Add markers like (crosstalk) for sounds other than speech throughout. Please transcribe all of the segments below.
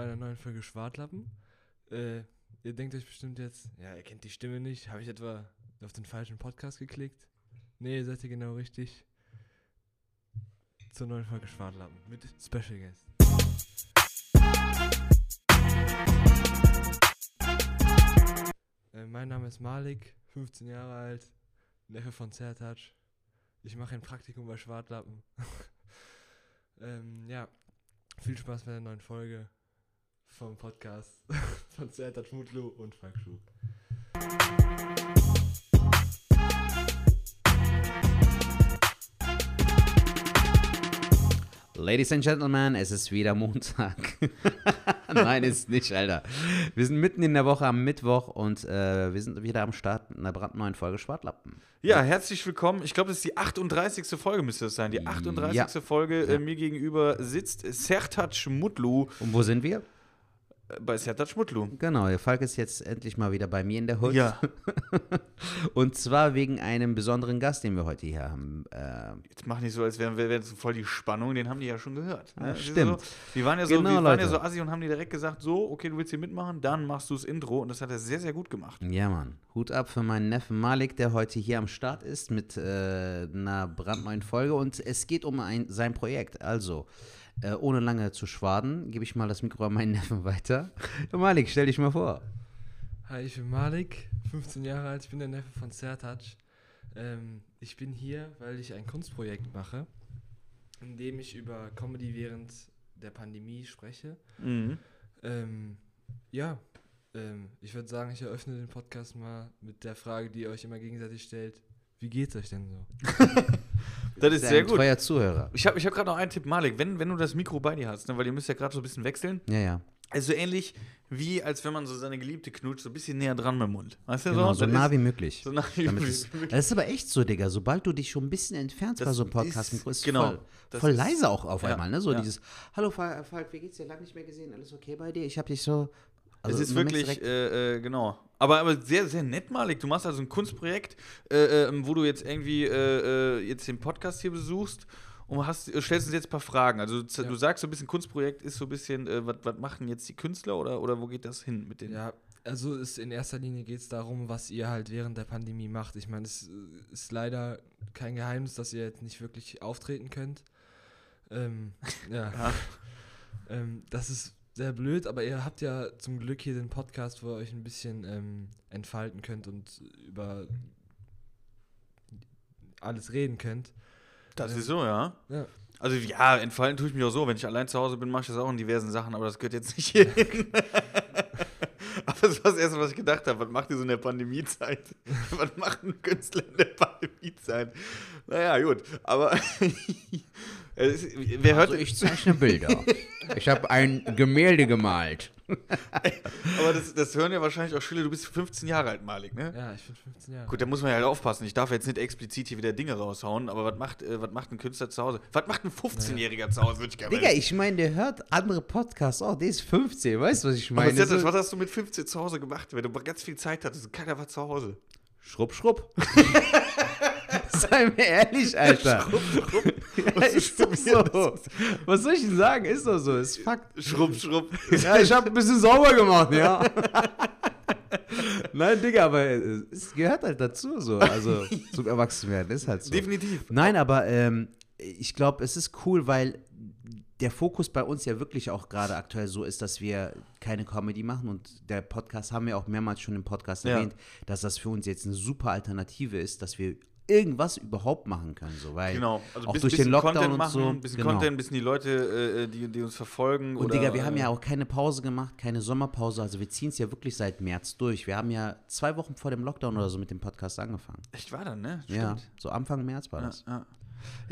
einer neuen Folge Schwartlappen. Äh, ihr denkt euch bestimmt jetzt, ja, ihr kennt die Stimme nicht. Habe ich etwa auf den falschen Podcast geklickt? Nee, seid ihr genau richtig. Zur neuen Folge Schwartlappen mit Special Guest. Äh, mein Name ist Malik, 15 Jahre alt, Neffe von Zertac. Ich mache ein Praktikum bei Schwartlappen. (laughs) ähm, ja, viel Spaß bei der neuen Folge vom Podcast (laughs) von Zertac Mutlu und Falk Schuh. Ladies and Gentlemen, es ist wieder Montag. (laughs) Nein, ist nicht, Alter. Wir sind mitten in der Woche am Mittwoch und äh, wir sind wieder am Start in einer brandneuen Folge Schwartlappen. Ja, herzlich willkommen. Ich glaube, das ist die 38. Folge, müsste das sein. Die 38. Ja. Folge. Ja. Äh, mir gegenüber sitzt Sertac Mutlu Und wo sind wir? Bei Sertac Mutlu. Genau, der Falk ist jetzt endlich mal wieder bei mir in der Hut. Ja, (laughs) Und zwar wegen einem besonderen Gast, den wir heute hier haben. Äh, jetzt mach nicht so, als wären wir wären so voll die Spannung. Den haben die ja schon gehört. Ja, Ne? Die sind stimmt. So, die waren ja so, Genau, wir waren ja so assi und haben die direkt gesagt, so, okay, du willst hier mitmachen, dann machst du das Intro. Und das hat er sehr, sehr gut gemacht. ja, Mann. Hut ab für meinen Neffen Malik, der heute hier am Start ist mit äh, einer brandneuen Folge. Und es geht um ein, sein Projekt. Also, äh, ohne lange zu schwaden, gebe ich mal das Mikro an meinen Neffen weiter. Malik, stell dich mal vor. Hi, ich bin Malik, 15 Jahre alt, ich bin der Neffe von Zertac. Ähm, ich bin hier, weil ich ein Kunstprojekt mache, in dem ich über Comedy während der Pandemie spreche. Mhm. Ähm, ja, ähm, ich würde sagen, ich eröffne den Podcast mal mit der Frage, die ihr euch immer gegenseitig stellt. Wie geht's euch denn so? (laughs) Das ist Sehr gut. Treuer Zuhörer. Ich habe ich hab gerade noch einen Tipp, Malik. Wenn, wenn du das Mikro bei dir hast, ne, weil ihr müsst ja gerade so ein bisschen wechseln. Ja, ja. Also ähnlich wie, als wenn man so seine Geliebte knutscht, so ein bisschen näher dran mit dem Mund. Weißt du Genau, so Das nah ist- wie möglich. So nah wie Damit möglich. es, das ist aber echt so, Digga. Sobald du dich schon ein bisschen entfernst Das bei so einem Podcast, ist- ist genau. voll, voll ist- leise auch auf ja, einmal. Ne? So ja. dieses, hallo Falk, Falk, wie geht's dir? Lange nicht mehr gesehen, alles okay bei dir? Ich hab dich so... Also, es ist wirklich, äh, äh, genau. Aber, aber sehr, sehr nett, Malik. Du machst also ein Kunstprojekt, äh, äh, wo du jetzt irgendwie äh, äh, jetzt den Podcast hier besuchst und hast, stellst uns jetzt ein paar Fragen. Also du, Ja. du sagst so ein bisschen, Kunstprojekt ist so ein bisschen, was machen jetzt die Künstler oder, oder wo geht das hin mit den? Ja, also ist in erster Linie geht es darum, was ihr halt während der Pandemie macht. Ich meine, es ist leider kein Geheimnis, dass ihr jetzt nicht wirklich auftreten könnt. Ähm, (laughs) ja. Ja. ähm, das ist sehr blöd, aber ihr habt ja zum Glück hier den Podcast, wo ihr euch ein bisschen ähm, entfalten könnt und über alles reden könnt. Das ist so, ja. Ja. Also ja, entfalten tue ich mich auch so. Wenn ich allein zu Hause bin, mache ich das auch in diversen Sachen, aber das gehört jetzt nicht hier hin. (laughs) aber das war das Erste, was ich gedacht habe. Was macht ihr so in der Pandemiezeit? (laughs) was macht ein Künstler in der Pandemiezeit? Naja, gut. Aber (laughs) es ist, wer hört, Also ich zeichne Bilder. (laughs) ich habe ein Gemälde gemalt. aber das, das hören ja wahrscheinlich auch Schüler, du bist 15 Jahre alt, Malik, ne? Ja, ich bin 15 Jahre. Gut, da muss man ja halt aufpassen. Ich darf jetzt nicht explizit hier wieder Dinge raushauen, aber was macht, äh, was macht ein Künstler zu Hause? Was macht ein 15-Jähriger zu Hause? Würde ich gerne Digga, wissen. ich meine, der hört andere Podcasts auch. Der ist 15, weißt du, was ich meine? So- was hast du mit 15 zu Hause gemacht, wenn du ganz viel Zeit hattest und keiner war zu Hause? Schrupp, schrupp. (laughs) Sei mir ehrlich, Alter. Ja, ist doch so. Was soll ich denn sagen? Ist doch so. Ist Fakt. Schrupp, schrupp. Ja, ich hab ein bisschen sauber gemacht, ja. Nein, Digga, aber es gehört halt dazu so. Also (laughs) zum Erwachsenwerden ist halt so. Definitiv. Nein, aber ähm, ich glaube, es ist cool, weil der Fokus bei uns ja wirklich auch gerade aktuell so ist, dass wir keine Comedy machen und der Podcast haben wir auch mehrmals schon im Podcast Ja. erwähnt, dass das für uns jetzt eine super Alternative ist, dass wir irgendwas überhaupt machen können, so weil Genau. Also auch bis- durch den Lockdown Content und machen, so. Ein bisschen genau. Content, ein bisschen die Leute, äh, die, die uns verfolgen. Und oder, Digga, wir haben äh, ja auch keine Pause gemacht, keine Sommerpause. Also wir ziehen es ja wirklich seit März durch. Wir haben ja zwei Wochen vor dem Lockdown oder so mit dem Podcast angefangen. Echt war dann, ne? Ja, so Anfang März war das. ja. ja,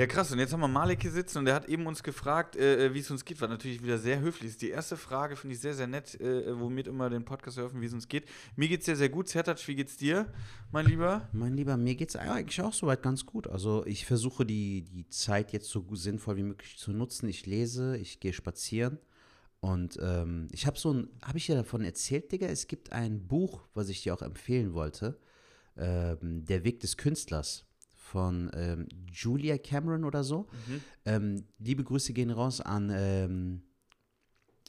krass. Und jetzt haben wir Malik hier sitzen und der hat eben uns gefragt, äh, wie es uns geht. War natürlich wieder sehr höflich. Ist die erste Frage, finde ich sehr, sehr nett, äh, womit immer den Podcast eröffnen, wie es uns geht. Mir geht's sehr, sehr gut. Zertac, wie geht's dir, mein Lieber? Mein Lieber, mir geht es eigentlich auch soweit ganz gut. Also ich versuche die, die Zeit jetzt so sinnvoll wie möglich zu nutzen. Ich lese, ich gehe spazieren. Und ähm, ich habe so ein, habe ich dir davon erzählt, Digga? Es gibt ein Buch, was ich dir auch empfehlen wollte. Ähm, Der Weg des Künstlers von ähm, Julia Cameron oder so. Ähm, liebe Grüße gehen raus an, ähm,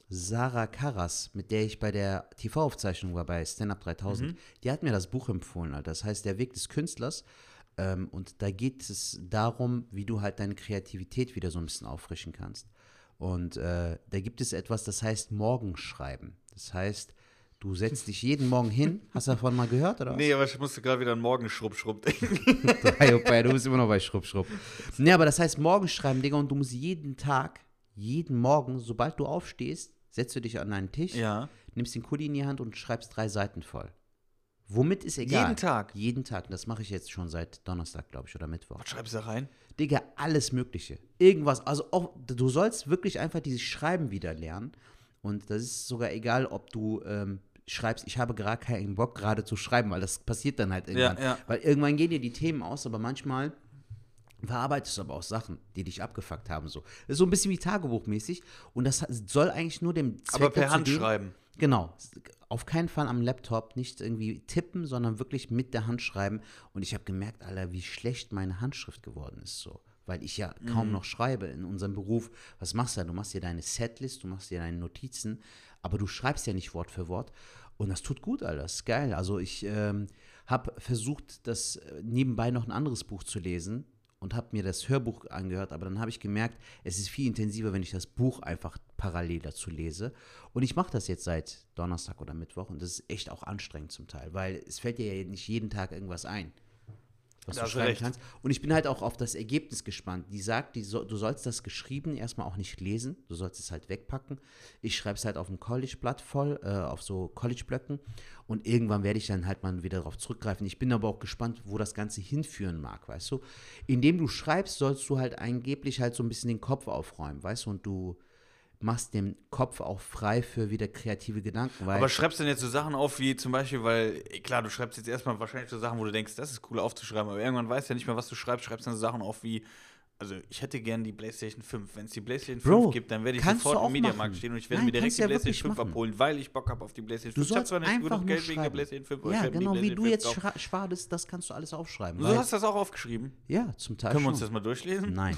Sarah Karras, mit der ich bei der TV-Aufzeichnung war bei Stand Up 3000, die hat mir das Buch empfohlen. Alter. Das heißt Der Weg des Künstlers. Ähm, und da geht es darum, wie du halt deine Kreativität wieder so ein bisschen auffrischen kannst. Und äh, da gibt es etwas, das heißt Morgenschreiben. Das heißt, du setzt dich jeden Morgen hin. Hast du davon mal gehört, oder was? Nee, aber ich musste gerade wieder an Morgenschrupp-Schrupp denken. (laughs) Du bist immer noch bei Schrupp, Schrupp. Nee, aber das heißt Morgenschreiben, Digga, und du musst jeden Tag, jeden Morgen, sobald du aufstehst, setzt du dich an einen Tisch, Ja. nimmst den Kuli in die Hand und schreibst drei Seiten voll. Womit ist egal. Jeden Tag? Jeden Tag. Das mache ich jetzt schon seit Donnerstag, glaube ich, oder Mittwoch. Was schreibst du da rein? Digga, alles Mögliche. Irgendwas. Also auch, du sollst wirklich einfach dieses Schreiben wieder lernen. Und das ist sogar egal, ob du ähm, schreibst, ich habe gerade keinen Bock, gerade zu schreiben, weil das passiert dann halt irgendwann. ja. Weil irgendwann gehen dir die Themen aus, aber manchmal verarbeitest du aber auch Sachen, die dich abgefuckt haben. So. Das ist so ein bisschen wie Tagebuchmäßig. Und das soll eigentlich nur dem Zweck Aber per Hand dienen- schreiben. Genau. Auf keinen Fall am Laptop, nicht irgendwie tippen, sondern wirklich mit der Hand schreiben. Und ich habe gemerkt, Alter, wie schlecht meine Handschrift geworden ist so. Weil ich ja kaum noch schreibe in unserem Beruf. Was machst du da? Du machst dir deine Setlist, du machst dir deine Notizen, aber du schreibst ja nicht Wort für Wort. Und das tut gut, Alter. Das geil. Also ich ähm, habe versucht, das äh, nebenbei noch ein anderes Buch zu lesen und habe mir das Hörbuch angehört, aber dann habe ich gemerkt, es ist viel intensiver, wenn ich das Buch einfach parallel dazu lese. Und ich mache das jetzt seit Donnerstag oder Mittwoch und das ist echt auch anstrengend zum Teil, weil es fällt dir ja nicht jeden Tag irgendwas ein, was Da du schreiben recht. kannst. Und ich bin halt auch auf das Ergebnis gespannt. Die sagt, die so, du sollst das geschrieben erstmal auch nicht lesen, du sollst es halt wegpacken. Ich schreibe es halt auf dem College-Blatt voll, äh, auf so College-Blöcken und irgendwann werde ich dann halt mal wieder darauf zurückgreifen. Ich bin aber auch gespannt, wo das Ganze hinführen mag, weißt du. Indem du schreibst, sollst du halt angeblich halt so ein bisschen den Kopf aufräumen, weißt du, und du machst den Kopf auch frei für wieder kreative Gedanken, Aber schreibst du denn jetzt so Sachen auf, wie zum Beispiel, weil, klar, du schreibst jetzt erstmal wahrscheinlich so Sachen, wo du denkst, das ist cool aufzuschreiben, aber irgendwann weißt du ja nicht mehr, was du schreibst, schreibst dann so Sachen auf wie, also ich hätte gern die PlayStation 5. Wenn es die PlayStation 5 Bro, gibt, dann werde ich du sofort im Mediamarkt machen. stehen und ich werde Nein, mir direkt die du ja PlayStation wirklich 5 machen. abholen, weil ich Bock habe auf die PlayStation du 5. Ich habe sollst zwar nicht einfach genug Geld wegen der. PlayStation 5, aber Ja, genau, wie du jetzt 5 kaufen. schra- spartest, das kannst du alles aufschreiben. Du hast das auch aufgeschrieben. ja, zum Teil Können wir schon. uns das mal durchlesen? Nein.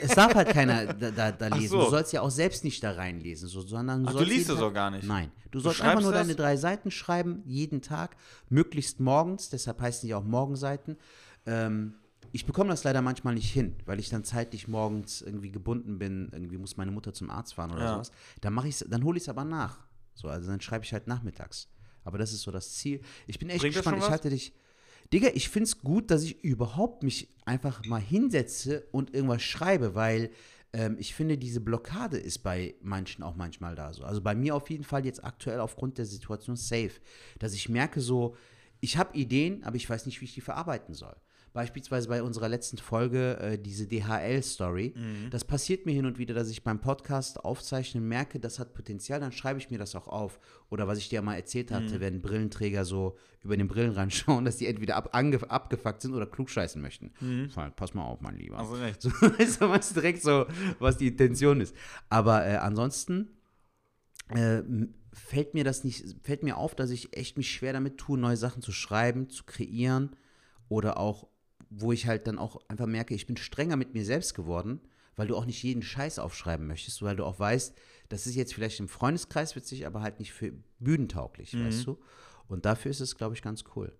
Es darf halt keiner (laughs) da, da, da lesen. so. Du sollst ja auch selbst nicht da reinlesen, so, sondern Ach, du liest es auch gar nicht? Nein. Du Du sollst einfach schreibst nur das? deine drei Seiten schreiben, jeden Tag, möglichst morgens, deshalb heißen die auch Morgenseiten. Ähm, ich bekomme das leider manchmal nicht hin, weil ich dann zeitlich morgens irgendwie gebunden bin, irgendwie muss meine Mutter zum Arzt fahren oder Ja. sowas. Dann mache ich dann hole ich es aber nach. So, also dann schreibe ich halt nachmittags. Aber das ist so das Ziel. Ich bin echt Bringt gespannt. Ich was? hatte dich. Digga, ich finde es gut, dass ich überhaupt mich einfach mal hinsetze und irgendwas schreibe, weil ähm, ich finde, diese Blockade ist bei manchen auch manchmal da so. Also bei mir auf jeden Fall jetzt aktuell aufgrund der Situation safe, dass ich merke so, ich habe Ideen, aber ich weiß nicht, wie ich die verarbeiten soll. Beispielsweise bei unserer letzten Folge äh, diese DHL-Story. Mhm. Das passiert mir hin und wieder, dass ich beim Podcast aufzeichnen merke, das hat Potenzial, dann schreibe ich mir das auch auf. Oder was ich dir mal erzählt Mhm. hatte, wenn Brillenträger so über den Brillenrand schauen, dass die entweder ab, abgefuckt sind oder klugscheißen möchten. Halt, pass mal auf, mein Lieber. Also recht. So, (laughs) weißt du, weißt direkt so, was die Intention ist. Aber äh, ansonsten äh, fällt mir das nicht, fällt mir auf, dass ich echt mich schwer damit tue, neue Sachen zu schreiben, zu kreieren oder auch, wo ich halt dann auch einfach merke, ich bin strenger mit mir selbst geworden, weil du auch nicht jeden Scheiß aufschreiben möchtest, weil du auch weißt, das ist jetzt vielleicht im Freundeskreis witzig, aber halt nicht für bühnentauglich, weißt du? Und dafür ist es, glaube ich, ganz cool.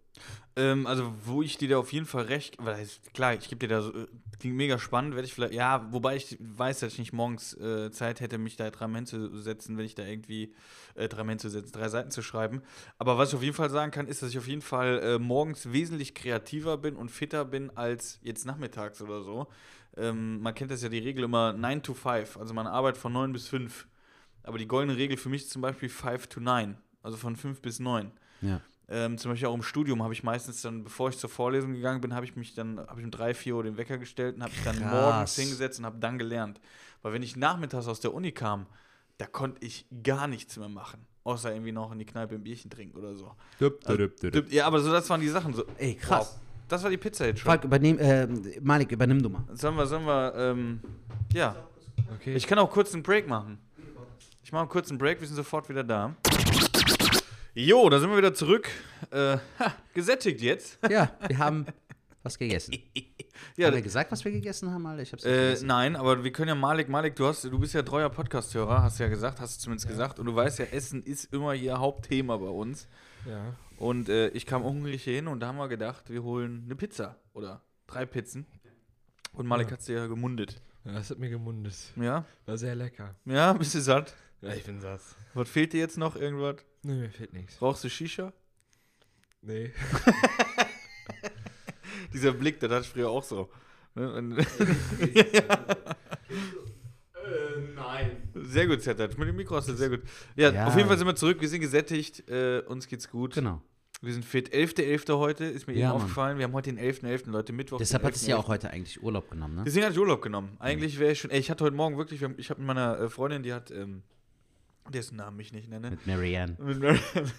Ähm, also, wo ich dir da auf jeden Fall recht, weil klar, ich gebe dir da so, äh, klingt mega spannend, werde ich vielleicht, ja, wobei ich weiß, dass ich nicht morgens äh, Zeit hätte, mich da dran hinzusetzen, wenn ich da irgendwie äh, dran hinzusetzen, drei Seiten zu schreiben. Aber was ich auf jeden Fall sagen kann, ist, dass ich auf jeden Fall äh, morgens wesentlich kreativer bin und fitter bin als jetzt nachmittags oder so. Ähm, man kennt das ja die Regel immer 9 to 5, also man arbeitet von 9 bis 5. Aber die goldene Regel für mich ist zum Beispiel 5 to 9, also von 5 bis 9. Ja. Ähm, zum Beispiel auch im Studium habe ich meistens dann, bevor ich zur Vorlesung gegangen bin, habe ich mich dann, habe ich um drei, vier Uhr den Wecker gestellt und habe mich dann morgens hingesetzt und habe dann gelernt. Weil wenn ich nachmittags aus der Uni kam, da konnte ich gar nichts mehr machen. Außer irgendwie noch in die Kneipe ein Bierchen trinken oder so. Also, ja, aber so, das waren die Sachen. So. Ey, krass. Wow. Das war die Pizza jetzt schon. Frank, übernehm, äh, Malik, übernimm du mal. Sollen wir, sollen wir, ähm, ja. Okay. Ich kann auch kurz einen Break machen. Ich mache einen kurzen Break, wir sind sofort wieder da. Jo, da sind wir wieder zurück. Äh, ha, gesättigt jetzt. (laughs) Ja, wir haben was gegessen. (laughs) Ja, Haben wir gesagt, was wir gegessen haben, Alter? Ich hab's nicht Äh, nein, aber wir können ja Malik, Malik, du hast, du bist ja treuer Podcast-Hörer, hast ja gesagt, hast du zumindest gesagt. Und du weißt ja, Essen ist immer hier Hauptthema bei uns. Ja. Und äh, ich kam hungrig hier hin und da haben wir gedacht, wir holen eine Pizza oder drei Pizzen. Und Malik Ja. hat sie ja gemundet. ja, das hat mir gemundet. Ja? War sehr lecker. Ja, bist du satt? Ja, ich bin satt. Was fehlt dir jetzt noch? Irgendwas? Nee, mir fehlt nichts. Brauchst du Shisha? Nee. (laughs) Dieser Blick, hatte ich früher auch so. Ne? Und- nein. Sehr gut, Zertat. Mit dem Mikro hast du sehr gut. Ja, Ja. auf jeden Fall sind wir zurück. Wir sind gesättigt. Äh, uns geht's gut. Genau. Wir sind fit. 11.11. heute, ist mir Ja, eben Mann. aufgefallen. Wir haben heute den 11.11. Leute, Mittwoch. Deshalb den hat es ja 11.11.. auch heute eigentlich Urlaub genommen, ne? Deswegen hatte ich Urlaub genommen. Eigentlich wäre ich schon. Ey, ich hatte heute Morgen wirklich. wir haben- Ich habe mit meiner äh, Freundin, die hat. Ähm, dessen Namen ich nicht nenne. Mit Marianne. (laughs) Mit Marianne.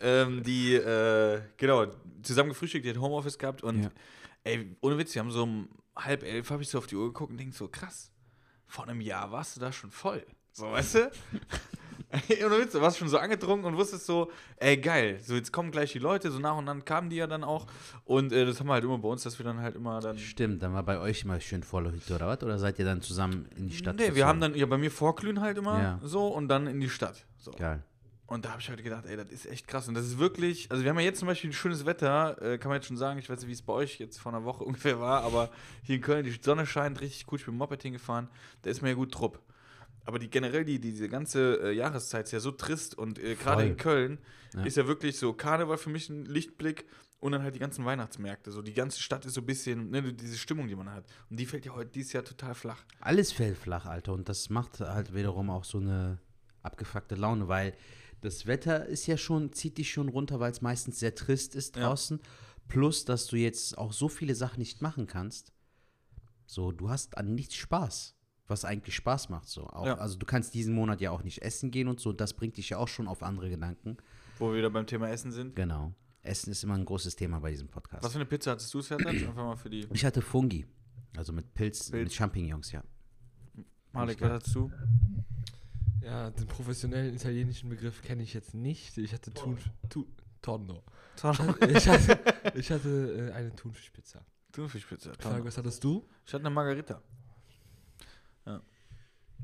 ähm, die, äh, genau, zusammen gefrühstückt, die hat Homeoffice gehabt und Ja. ey, ohne Witz, wir haben so um halb elf, habe ich so auf die Uhr geguckt und denk so, krass, vor einem Jahr warst du da schon voll. So, weißt du? (laughs) (laughs) ohne Witz, du warst schon so angedrungen und wusstest so, ey, geil, so jetzt kommen gleich die Leute, so nach und nach kamen die ja dann auch und äh, das haben wir halt immer bei uns, dass wir dann halt immer dann... Stimmt, dann war bei euch immer schön volle Hütte oder was? Oder seid ihr dann zusammen in die Stadt? Nee, wir gezogen? haben dann, ja, bei mir Vorglühen halt immer Ja. so und dann in die Stadt. So. Geil. Und da habe ich heute gedacht, ey, das ist echt krass. Und das ist wirklich, also wir haben ja jetzt zum Beispiel schönes Wetter, äh, kann man jetzt schon sagen, ich weiß nicht, wie es bei euch jetzt vor einer Woche (laughs) ungefähr war, aber hier in Köln, die Sonne scheint richtig gut, ich bin Moped hingefahren, da ist mir ja gut Trupp. Aber die generell, die, diese ganze äh, Jahreszeit ist ja so trist und äh, gerade in Köln Ja. ist ja wirklich so Karneval für mich ein Lichtblick und dann halt die ganzen Weihnachtsmärkte. So die ganze Stadt ist so ein bisschen, ne, diese Stimmung, die man hat. Und die fällt ja heute dieses Jahr total flach. Alles fällt flach, Alter. Und das macht halt wiederum auch so eine abgefuckte Laune, weil das Wetter ist ja schon, zieht dich schon runter, weil es meistens sehr trist ist Ja. draußen. Plus, dass du jetzt auch so viele Sachen nicht machen kannst. So, du hast an nichts Spaß, was eigentlich Spaß macht. So. Auch, Ja. Also du kannst diesen Monat ja auch nicht essen gehen und so. Das bringt dich ja auch schon auf andere Gedanken. Wo wir wieder beim Thema Essen sind. Genau. Essen ist immer ein großes Thema bei diesem Podcast. Was für eine Pizza hattest du, Sertat? (clears throat) Einfach mal für die. Ich hatte Fungi. Also mit Pilz, Pilz. mit Champignons, ja. Malik, was hattest du? Ja, den professionellen italienischen Begriff kenne ich jetzt nicht. Ich hatte Thun, tu, Tonno. (laughs) Ich hatte, (laughs) ich hatte äh, eine Thunfischpizza. Thunfischpizza. Frage, was hattest du? Ich hatte eine Margarita. Ja.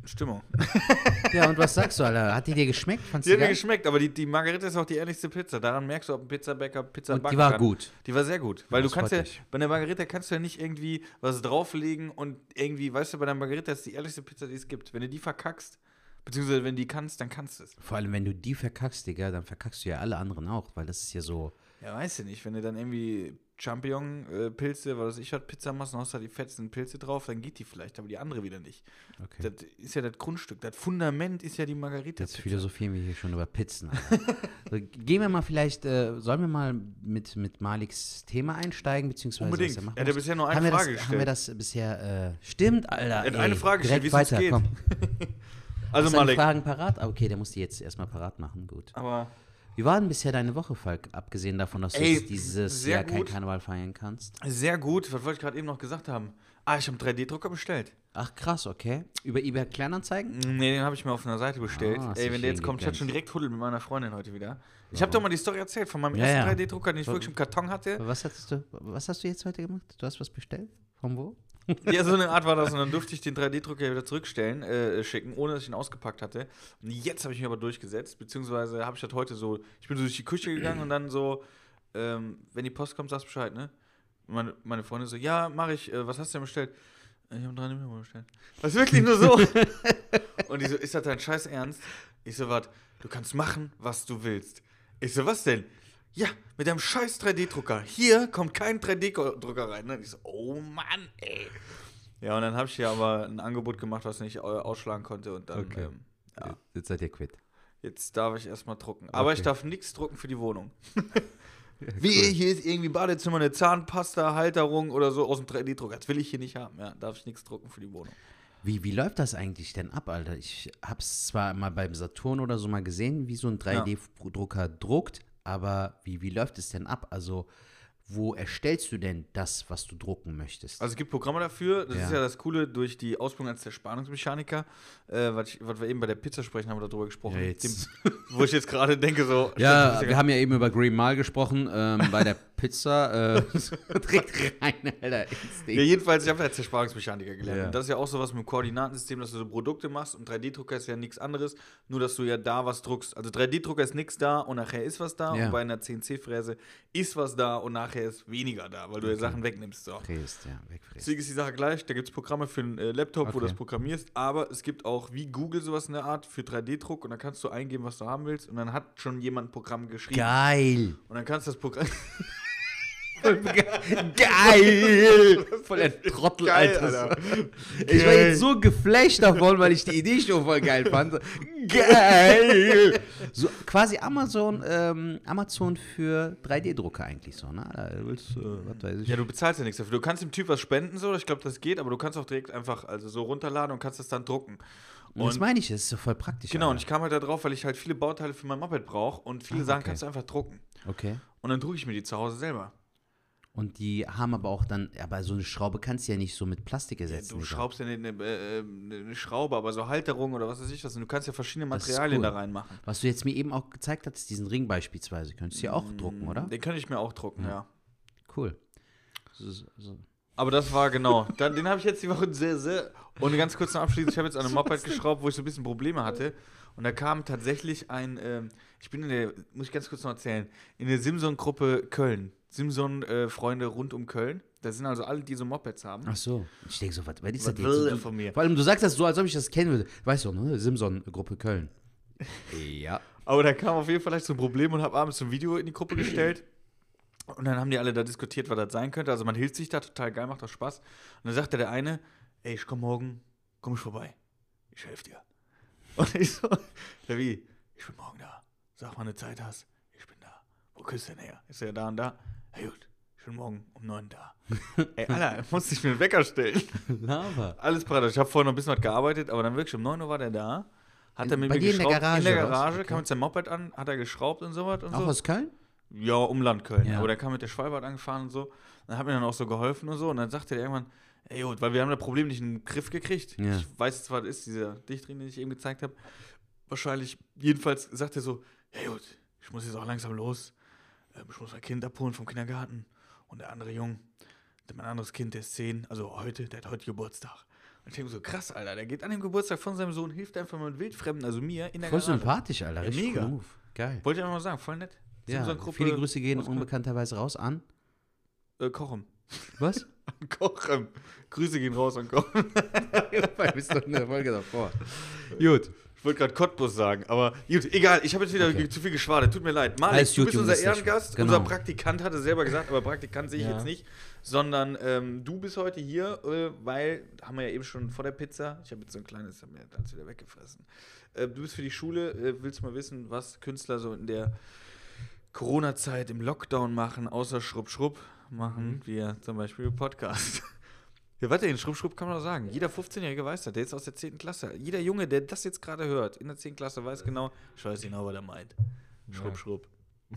Stimmung. (laughs) Ja, und was sagst du, Alter? Hat die dir geschmeckt? Fandst Die hat mir geschmeckt, aber die, die Margarita ist auch die ehrlichste Pizza. Daran merkst du, ob ein Pizzabäcker Pizza Und backen die war kann. gut. Die war sehr gut. Weil Das du kannst ja, bei der Margarita kannst du ja nicht irgendwie was drauflegen und irgendwie, weißt du, bei der Margarita ist die ehrlichste Pizza, die es gibt. Wenn du die verkackst, beziehungsweise wenn du die kannst, dann kannst du es. Vor allem, wenn du die verkackst, Digga, dann verkackst du ja alle anderen auch, weil das ist ja so. Ja, weißt du nicht. Wenn du dann irgendwie Champignon-Pilze, was weiß ich, hat Pizza machst und hast da die fetzen Pilze drauf, dann geht die vielleicht, aber die andere wieder nicht. Okay. Das ist ja das Grundstück. Das Fundament ist ja die Margarita. Jetzt philosophieren wir hier schon über Pizzen. So, gehen wir mal vielleicht, äh, sollen wir mal mit, mit Maliks Thema einsteigen, beziehungsweise Unbedingt. was er machen Er hat ja bisher nur eine haben Frage das, gestellt. Haben wir das bisher, äh, stimmt, Alter. Er hat ey, eine Frage gestellt, wie es geht. komm. (laughs) (laughs) Also Hast du Malek. Fragen parat? Ah, Okay, der muss die jetzt erstmal parat machen, gut. Aber Wie war denn bisher deine Woche, Falk? Abgesehen davon, dass du Ey, jetzt dieses Jahr kein gut. Karneval feiern kannst. sehr gut. Was wollte ich gerade eben noch gesagt haben? Ah, ich habe einen 3D-Drucker bestellt. Ach krass, okay. Über eBay Kleinanzeigen? Nee, den habe ich mir auf einer Seite bestellt. Ah, Ey, wenn der jetzt kommt, ich hatte schon direkt Huddel mit meiner Freundin heute wieder. Ich habe doch mal die Story erzählt von meinem Ja, ersten ja. 3D-Drucker, den ich Wa- wirklich im Karton hatte. Was hattest du, was hast du jetzt heute gemacht? Du hast was bestellt? Von wo? (laughs) Ja, so eine Art war das. Und dann durfte ich den 3D-Drucker wieder zurückstellen, äh, schicken, ohne dass ich ihn ausgepackt hatte. Und jetzt habe ich mich aber durchgesetzt, beziehungsweise habe ich das heute so, ich bin so durch die Küche gegangen und dann so, ähm, wenn die Post kommt, sagst du Bescheid, ne? Und Meine, meine Freundin so, ja, mache ich, äh, was hast du denn bestellt? "Äh, Ich habe drei Millimeter bestellt. Das ist wirklich nur so. (laughs) und ich so, ist das dein Scheiß Ernst? Ich so, warte, du kannst machen, was du willst. Ich so, was denn? Ja, mit deinem scheiß 3D-Drucker. Hier kommt kein 3D-Drucker rein. Ne? Und ich so, oh Mann, ey. Ja, und dann habe ich hier aber ein Angebot gemacht, was nicht äh, ausschlagen konnte. Und dann, Okay. ähm, ja, Jetzt seid ihr quitt. jetzt darf ich erstmal drucken. Aber ich Okay. darf nichts drucken für die Wohnung. (laughs) Wie, hier ist irgendwie Badezimmer, eine Zahnpasta, Halterung oder so aus dem 3D-Drucker. Das will ich hier nicht haben. Ja, darf ich nichts drucken für die Wohnung. Wie, wie läuft das eigentlich denn ab, Alter? Ich hab's zwar mal beim Saturn oder so mal gesehen, wie so ein 3D-Drucker druckt, aber wie, wie läuft es denn ab? Also, wo erstellst du denn das, was du drucken möchtest? Also es gibt Programme dafür. Das Ja. ist ja das Coole durch die Ausbildung als der Spannungsmechaniker, äh, was, ich, was wir eben bei der Pizza sprechen, haben wir darüber gesprochen. Ja, Dem, (laughs) wo ich jetzt gerade denke so. ja, (laughs) wir haben ja eben über Green Mile gesprochen. Ähm, bei der (laughs) Pizza, äh, (laughs) direkt rein, Alter. Ja, jedenfalls, ich habe ja Zersparungsmechaniker gelernt. Ja. Und das ist ja auch sowas mit dem Koordinatensystem, dass du so Produkte machst und 3D-Drucker ist ja nichts anderes, nur dass du ja da was druckst. Also 3D-Drucker ist nichts da und nachher ist was da Ja. und bei einer CNC-Fräse ist was da und nachher ist weniger da, weil du ja Sachen wegnimmst. So. Fräst, ja, wegfräst. Deswegen ist die Sache gleich, da gibt es Programme für einen äh, Laptop, wo du Okay. das programmierst, aber es gibt auch wie Google sowas in der Art für 3D-Druck und dann kannst du eingeben, was du haben willst und dann hat schon jemand ein Programm geschrieben. Geil. Und dann kannst du das Programm. (laughs) Geil! Voll der Trottel, Geil, Alter. Alter. Ich war jetzt so geflasht davon, weil ich die Idee schon voll geil fand. Geil! So quasi Amazon, ähm, Amazon für 3D-Drucker eigentlich so, ne? Da willst du, äh, was weiß ich. Ja, du bezahlst ja nichts dafür. Du kannst dem Typ was spenden, so, ich glaube, das geht, aber du kannst auch direkt einfach also so runterladen und kannst das dann drucken. Und das Und, meine ich, das ist so voll praktisch. genau, und Alter. ich kam halt da drauf, weil ich halt viele Bauteile für mein Moped brauche und viele Ah, Sachen okay. kannst du einfach drucken. Okay. Und dann drucke ich mir die zu Hause selber. Und die haben aber auch dann, aber so eine Schraube kannst du ja nicht so mit Plastik Ja, ersetzen. du Digga. schraubst ja eine, eine, äh, eine Schraube, aber so Halterung oder was weiß ich was. Und du kannst ja verschiedene Materialien cool. da reinmachen. Was du jetzt mir eben auch gezeigt hast, diesen Ring beispielsweise, könntest du ja auch drucken, oder? Den könnte ich mir auch drucken, ja. Cool. So, so, so. Aber das war genau. Dann, den habe ich jetzt die Woche sehr, sehr. Und ganz kurz noch abschließend, ich habe jetzt an einem (laughs) Moped geschraubt, wo ich so ein bisschen Probleme hatte. Und da kam tatsächlich ein, ähm, ich bin in der, muss ich ganz kurz noch erzählen, in der Simson-Gruppe Köln. Simson-Freunde rund um Köln. Das sind also alle, die so Mopeds haben. Ach so. Ich denke so, was, was ist Was das will jetzt? der von mir? Vor allem, du sagst das so, als ob ich das kennen würde. Weißt du, ne? Simson-Gruppe Köln. (laughs) ja. Aber da kam auf jeden Fall so ein Problem und habe abends so ein Video in die Gruppe gestellt. Und dann haben die alle da diskutiert, was das sein könnte. Also man hilft sich da total geil, macht auch Spaß. Und dann sagte der eine, ey, ich komm morgen, komm ich vorbei. Ich helfe dir. (laughs) Und ich so, ja wie? Ich bin morgen da. Sag mal, eine Zeit hast. Ich bin da. Wo küsst du denn her? Ist er da und da? Ja gut, ich bin morgen um neun da. (laughs) ey, Alter, musste ich mir einen Wecker stellen. (laughs) Lava. Alles parat. Ich habe vorher noch ein bisschen was gearbeitet, aber dann wirklich um 9 Uhr war der da. Hat In- er mit mir dir in der geschraubt. Garage, In der? Garage, Okay. kam mit seinem Moped an, hat er geschraubt und sowas und Auch so. aus Köln? Ja, Umland Köln. Ja. Aber der kam mit der Schwalbert angefahren und so. Dann hat mir dann auch so geholfen und so. Und dann sagte der irgendwann, ey, gut, weil wir haben das Problem nicht in den Griff gekriegt. Ja. Ich weiß jetzt, was das ist, dieser Dichtring, den ich eben gezeigt habe. Wahrscheinlich, jedenfalls sagt er so, ja gut, ich muss jetzt auch langsam los. Ähm, Ich muss mein Kind abholen vom Kindergarten. Und der andere Jung, der- mein anderes Kind, der ist 10, also heute, der hat heute Geburtstag. Und ich denke so, krass, Alter, der geht an den Geburtstag von seinem Sohn, hilft einfach mal mit Wildfremden, also mir, in der Voll Garage. sympathisch, Alter. Ja, Richtig mega. cool. Geil. Wollte ich einfach mal sagen, voll nett. Ja, viele Grüße gehen unbekannterweise raus an. Äh, Kochem. Was? (laughs) Kochem. Grüße gehen raus an Kochem. (laughs) Bist doch in der Folge davor. (laughs) Gut. Ich wollte gerade Cottbus sagen, aber gut, egal, ich habe jetzt wieder Okay. zu viel geschwadert, tut mir leid. Malik, Alles du bist unser Ehrengast, schön. unser Genau. Praktikant hatte selber gesagt, aber Praktikant sehe ich Ja. jetzt nicht, sondern ähm, du bist heute hier, äh, weil, haben wir ja eben schon vor der Pizza, ich habe jetzt so ein kleines, haben wir ganz wieder weggefressen. Äh, du bist für die Schule, äh, willst mal wissen, was Künstler so in der Corona-Zeit im Lockdown machen, außer Schrupp Schrupp, machen wir zum Beispiel Podcast. (laughs) Ja, warte, den Schrupp Schrupp kann man doch sagen. Jeder 15-Jährige weiß das, der ist aus der 10. Klasse. Jeder Junge, der das jetzt gerade hört, in der 10. Klasse, weiß genau, ich weiß genau, was er meint. Schrupp Ja. Schrupp. (laughs)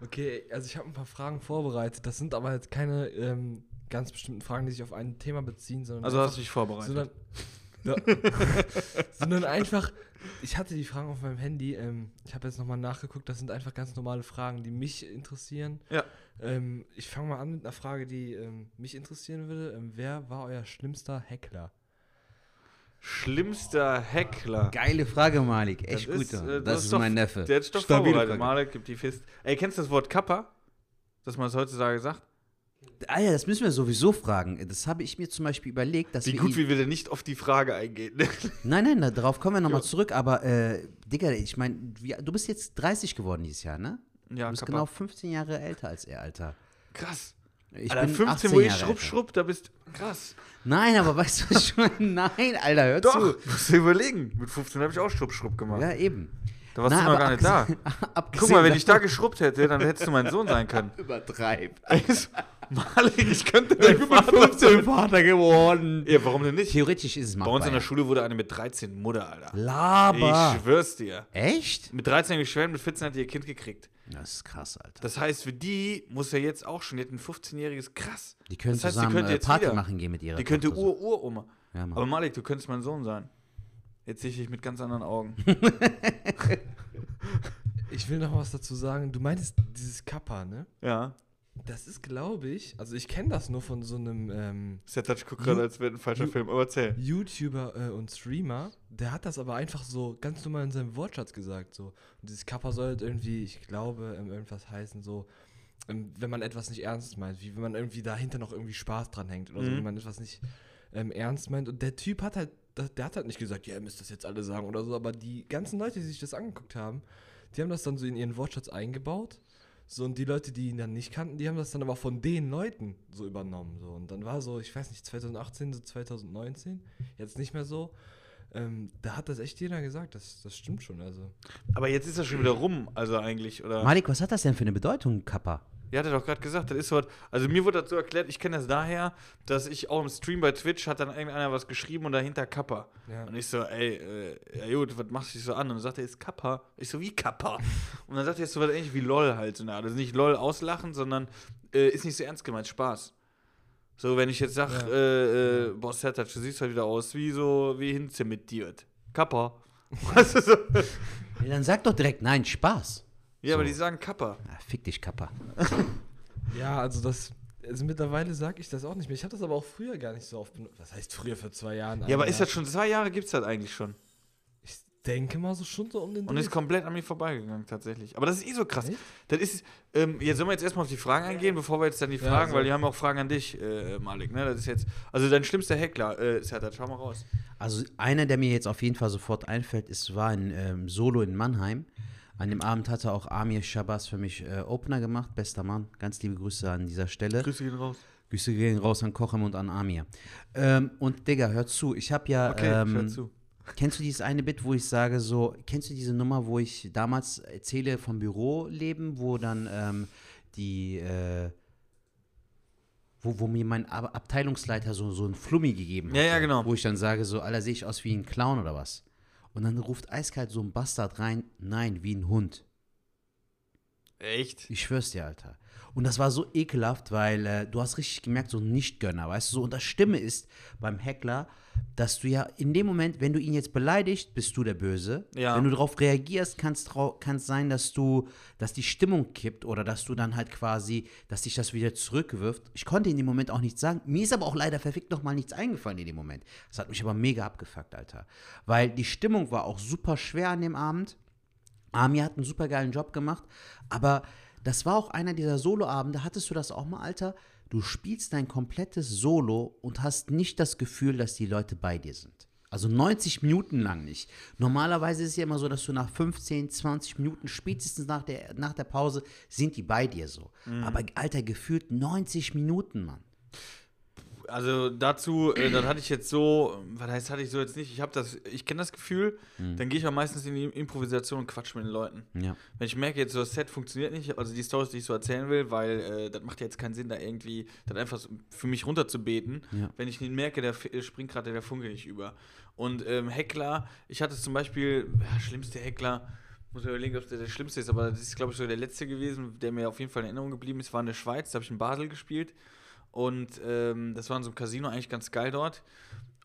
Okay, also ich habe ein paar Fragen vorbereitet. Das sind aber jetzt keine ähm, ganz bestimmten Fragen, die sich auf ein Thema beziehen, sondern Also hast du dich vorbereitet. sondern, (laughs) sondern einfach, ich hatte die Fragen auf meinem Handy. Ähm, ich habe jetzt nochmal nachgeguckt. Das sind einfach ganz normale Fragen, die mich interessieren. Ja. Ähm, ich fange mal an mit einer Frage, die ähm, mich interessieren würde. Ähm, wer war euer schlimmster Heckler? Schlimmster Heckler. Geile Frage, Malik. Das Echt ist, gut. äh, das, das ist doch- mein Neffe. Der hat Stabile vorbereitet. Malek gibt die Fist. Ey, kennst du das Wort Kappa? Dass man es heutzutage sagt? Ah ja, das müssen wir sowieso fragen. Das habe ich mir zum Beispiel überlegt, dass Wie wir gut, ihn- wie wir denn nicht auf die Frage eingehen. (laughs) Nein, nein, da- darauf kommen wir nochmal zurück. Aber, äh, Digga, ich meine, du bist jetzt 30 geworden dieses Jahr, ne? ja, Du bist Kappa. genau 15 Jahre älter als er, Alter. Krass. Ich Alter, bin 15, 18 wo ich Jahre schrupp, älter. schrupp, da bist krass. Nein, aber weißt du, meine? (laughs) Nein, Alter, hör Doch, zu. musst du überlegen. Mit 15 habe ich auch Schrupp, Schrupp gemacht. Ja, eben. Da warst Na, du noch gar nicht da. abgesehen- (laughs) Guck mal, wenn ich da geschrubbt hätte, dann hättest du mein Sohn sein können. Übertreib. Malik, ich könnte dein Vater Vater geworden. Ja, warum denn nicht? Theoretisch ist es Bei machbar. uns in der ja. Schule wurde eine mit 13 Mutter, Alter. Laber. Ich schwör's dir. Echt? Mit 13 habe ich geschwärmt, mit 14 hat die ihr Kind gekriegt. Das ist krass, Alter. Das heißt, für die muss er jetzt auch schon, die hat ein 15-jähriges krass. Die können das heißt, die zusammen könnte äh, jetzt Party wieder. machen gehen mit ihrer Die könnte Tochter so. Ur-Uroma. Ja, Mann. Aber Malik, du könntest mein Sohn sein. Jetzt sehe ich dich mit ganz anderen Augen. (laughs) Ich will noch was dazu sagen. Du meintest dieses Kappa, ne? ja. Das ist, glaube ich, also ich kenne das nur von so einem ähm, Sertac guckt gerade, als wäre ein falscher Ju- Film, aber erzähl. YouTuber äh, und Streamer, der hat das aber einfach so ganz normal in seinem Wortschatz gesagt. So. Und dieses Kappa soll halt irgendwie, ich glaube, ähm, irgendwas heißen, so, ähm, wenn man etwas nicht ernst meint, wie wenn man irgendwie dahinter noch irgendwie Spaß dran hängt oder so, Mhm. wenn man etwas nicht ähm, ernst meint. Und der Typ hat halt, der, der hat halt nicht gesagt, ja, ihr müsst das jetzt alle sagen oder so, aber die ganzen Leute, die sich das angeguckt haben, die haben das dann so in ihren Wortschatz eingebaut. So, und die Leute, die ihn dann nicht kannten, die haben das dann aber von den Leuten so übernommen. So. Und dann war so, ich weiß nicht, 2018, so 2019, jetzt nicht mehr so. Ähm, da hat das echt jeder gesagt, das, das stimmt schon. Also. Aber jetzt ist das schon wieder rum, also eigentlich, oder? Malik, was hat das denn für eine Bedeutung, Kappa? Ja, hat er doch gerade gesagt, das ist so was. Also mir wurde das so erklärt, ich kenne das daher, dass ich auch im Stream bei Twitch hat dann irgendeiner was geschrieben und dahinter Kappa. Ja. Und ich so, ey, äh, ja gut, was machst du dich so an? Und dann sagt er, ist Kappa. Ich so, wie Kappa? (laughs) Und dann sagt er, ist so was ähnlich wie LOL halt. So eine Art. Also nicht LOL auslachen, sondern äh, ist nicht so ernst gemeint, Spaß. So, wenn ich jetzt sag, Ja. äh, äh, boah, Sertac, du siehst halt wieder aus wie so, wie hinzementiert. Kappa. (laughs) Weißt du so? Ja, dann sag doch direkt, nein, Spaß. Ja, aber So. die sagen Kappa. Ah, fick dich, Kappa. (laughs) ja, also das. Also mittlerweile sage ich das auch nicht mehr. Ich habe das aber auch früher gar nicht so oft benutzt. Was heißt früher vor zwei Jahren? Ja, aber ist das schon, zwei Jahre gibt's das eigentlich schon. Ich denke mal so schon so um den Und Dreh. ist komplett an mir vorbeigegangen, tatsächlich. Aber das ist eh so krass. Echt? Das ist, ähm, jetzt sollen wir jetzt erstmal auf die Fragen eingehen, bevor wir jetzt dann die Ja, Fragen, so. weil die haben auch Fragen an dich, äh, Malik, ne? Das ist jetzt, also dein schlimmster Heckler, äh, Sertat, schau mal raus. Also einer, der mir jetzt auf jeden Fall sofort einfällt, ist, war ein ähm, Solo in Mannheim. An dem Abend hatte auch Amir Shabazz für mich äh, Opener gemacht. Bester Mann. Ganz liebe Grüße an dieser Stelle. Grüße gehen raus. Grüße gehen raus an Kochem und an Amir. Ähm, und Digga, hör zu. Ich habe ja. Okay, ähm, ich hör zu. Kennst du dieses eine Bit, wo ich sage so, kennst du diese Nummer, wo ich damals erzähle vom Büroleben, wo dann ähm, die, äh, wo, wo mir mein Ab Abteilungsleiter so, so ein Flummi gegeben hat. Ja, ja, genau. Wo ich dann sage so, Alter, sehe ich aus wie ein Clown oder was? Und dann ruft eiskalt so ein Bastard rein, nein, wie ein Hund. Echt? Ich schwör's dir, Alter. Und das war so ekelhaft, weil äh, du hast richtig gemerkt, so ein Nichtgönner, weißt du, so. Und das Stimme ist beim Heckler, dass du ja in dem Moment, wenn du ihn jetzt beleidigst, bist du der Böse. Ja. Wenn du darauf reagierst, kann es sein, dass du, dass die Stimmung kippt oder dass du dann halt quasi, dass dich das wieder zurückwirft. Ich konnte in dem Moment auch nichts sagen. Mir ist aber auch leider verfickt noch mal nichts eingefallen in dem Moment. Das hat mich aber mega abgefuckt, Alter. Weil die Stimmung war auch super schwer an dem Abend. Ami hat einen super geilen Job gemacht, aber das war auch einer dieser Soloabende. Hattest du das auch mal, Alter? Du spielst dein komplettes Solo und hast nicht das Gefühl, dass die Leute bei dir sind. Also 90 Minuten lang nicht. Normalerweise ist es ja immer so, dass du nach 15, 20 Minuten, spätestens nach der, nach der Pause, sind die bei dir so. Aber, Alter, gefühlt 90 Minuten, Mann. Also dazu, äh, das hatte ich jetzt so, was heißt, hatte ich so jetzt nicht. Ich habe das, ich kenne das Gefühl, dann gehe ich auch meistens in die Improvisation und quatsch mit den Leuten. Ja. Wenn ich merke, jetzt so das Set funktioniert nicht, also die Stories, die ich so erzählen will, weil äh, das macht ja jetzt keinen Sinn, da irgendwie das einfach so für mich runterzubeten. Ja. Wenn ich nicht merke, der springt gerade der Funke nicht über. Und ähm, Heckler, ich hatte zum Beispiel, ja, schlimmste Heckler, muss ich überlegen, ob der der schlimmste ist, aber das ist, glaube ich, so der letzte gewesen, der mir auf jeden Fall in Erinnerung geblieben ist, war in der Schweiz, da habe ich in Basel gespielt. Und ähm, das war in so einem Casino eigentlich ganz geil dort.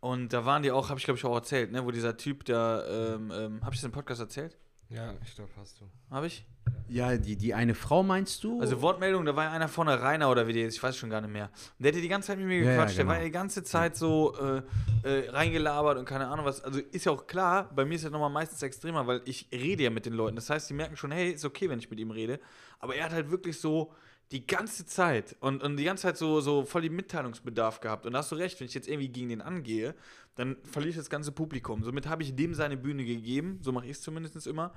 Und da waren die auch, habe ich glaube ich auch erzählt, ne, wo dieser Typ, der, ähm, ähm, habe ich das im Podcast erzählt? Ja, ich glaube, hast du. Habe ich? Ja, die, die eine Frau meinst du? Also Wortmeldung, da war ja einer vorne, Rainer oder wie der ist, ich weiß schon gar nicht mehr. Und der hätte die ganze Zeit mit mir Ja, ja, gequatscht, der war genau. ja die ganze Zeit so äh, äh, reingelabert und keine Ahnung was. Also ist ja auch klar, bei mir ist das nochmal meistens extremer, weil ich rede ja mit den Leuten. Das heißt, die merken schon, hey, ist okay, wenn ich mit ihm rede. Aber er hat halt wirklich so die ganze Zeit und, und die ganze Zeit so, so voll den Mitteilungsbedarf gehabt. Und da hast du recht, wenn ich jetzt irgendwie gegen den angehe, dann verliere ich das ganze Publikum. Somit habe ich dem seine Bühne gegeben, so mache ich es zumindest immer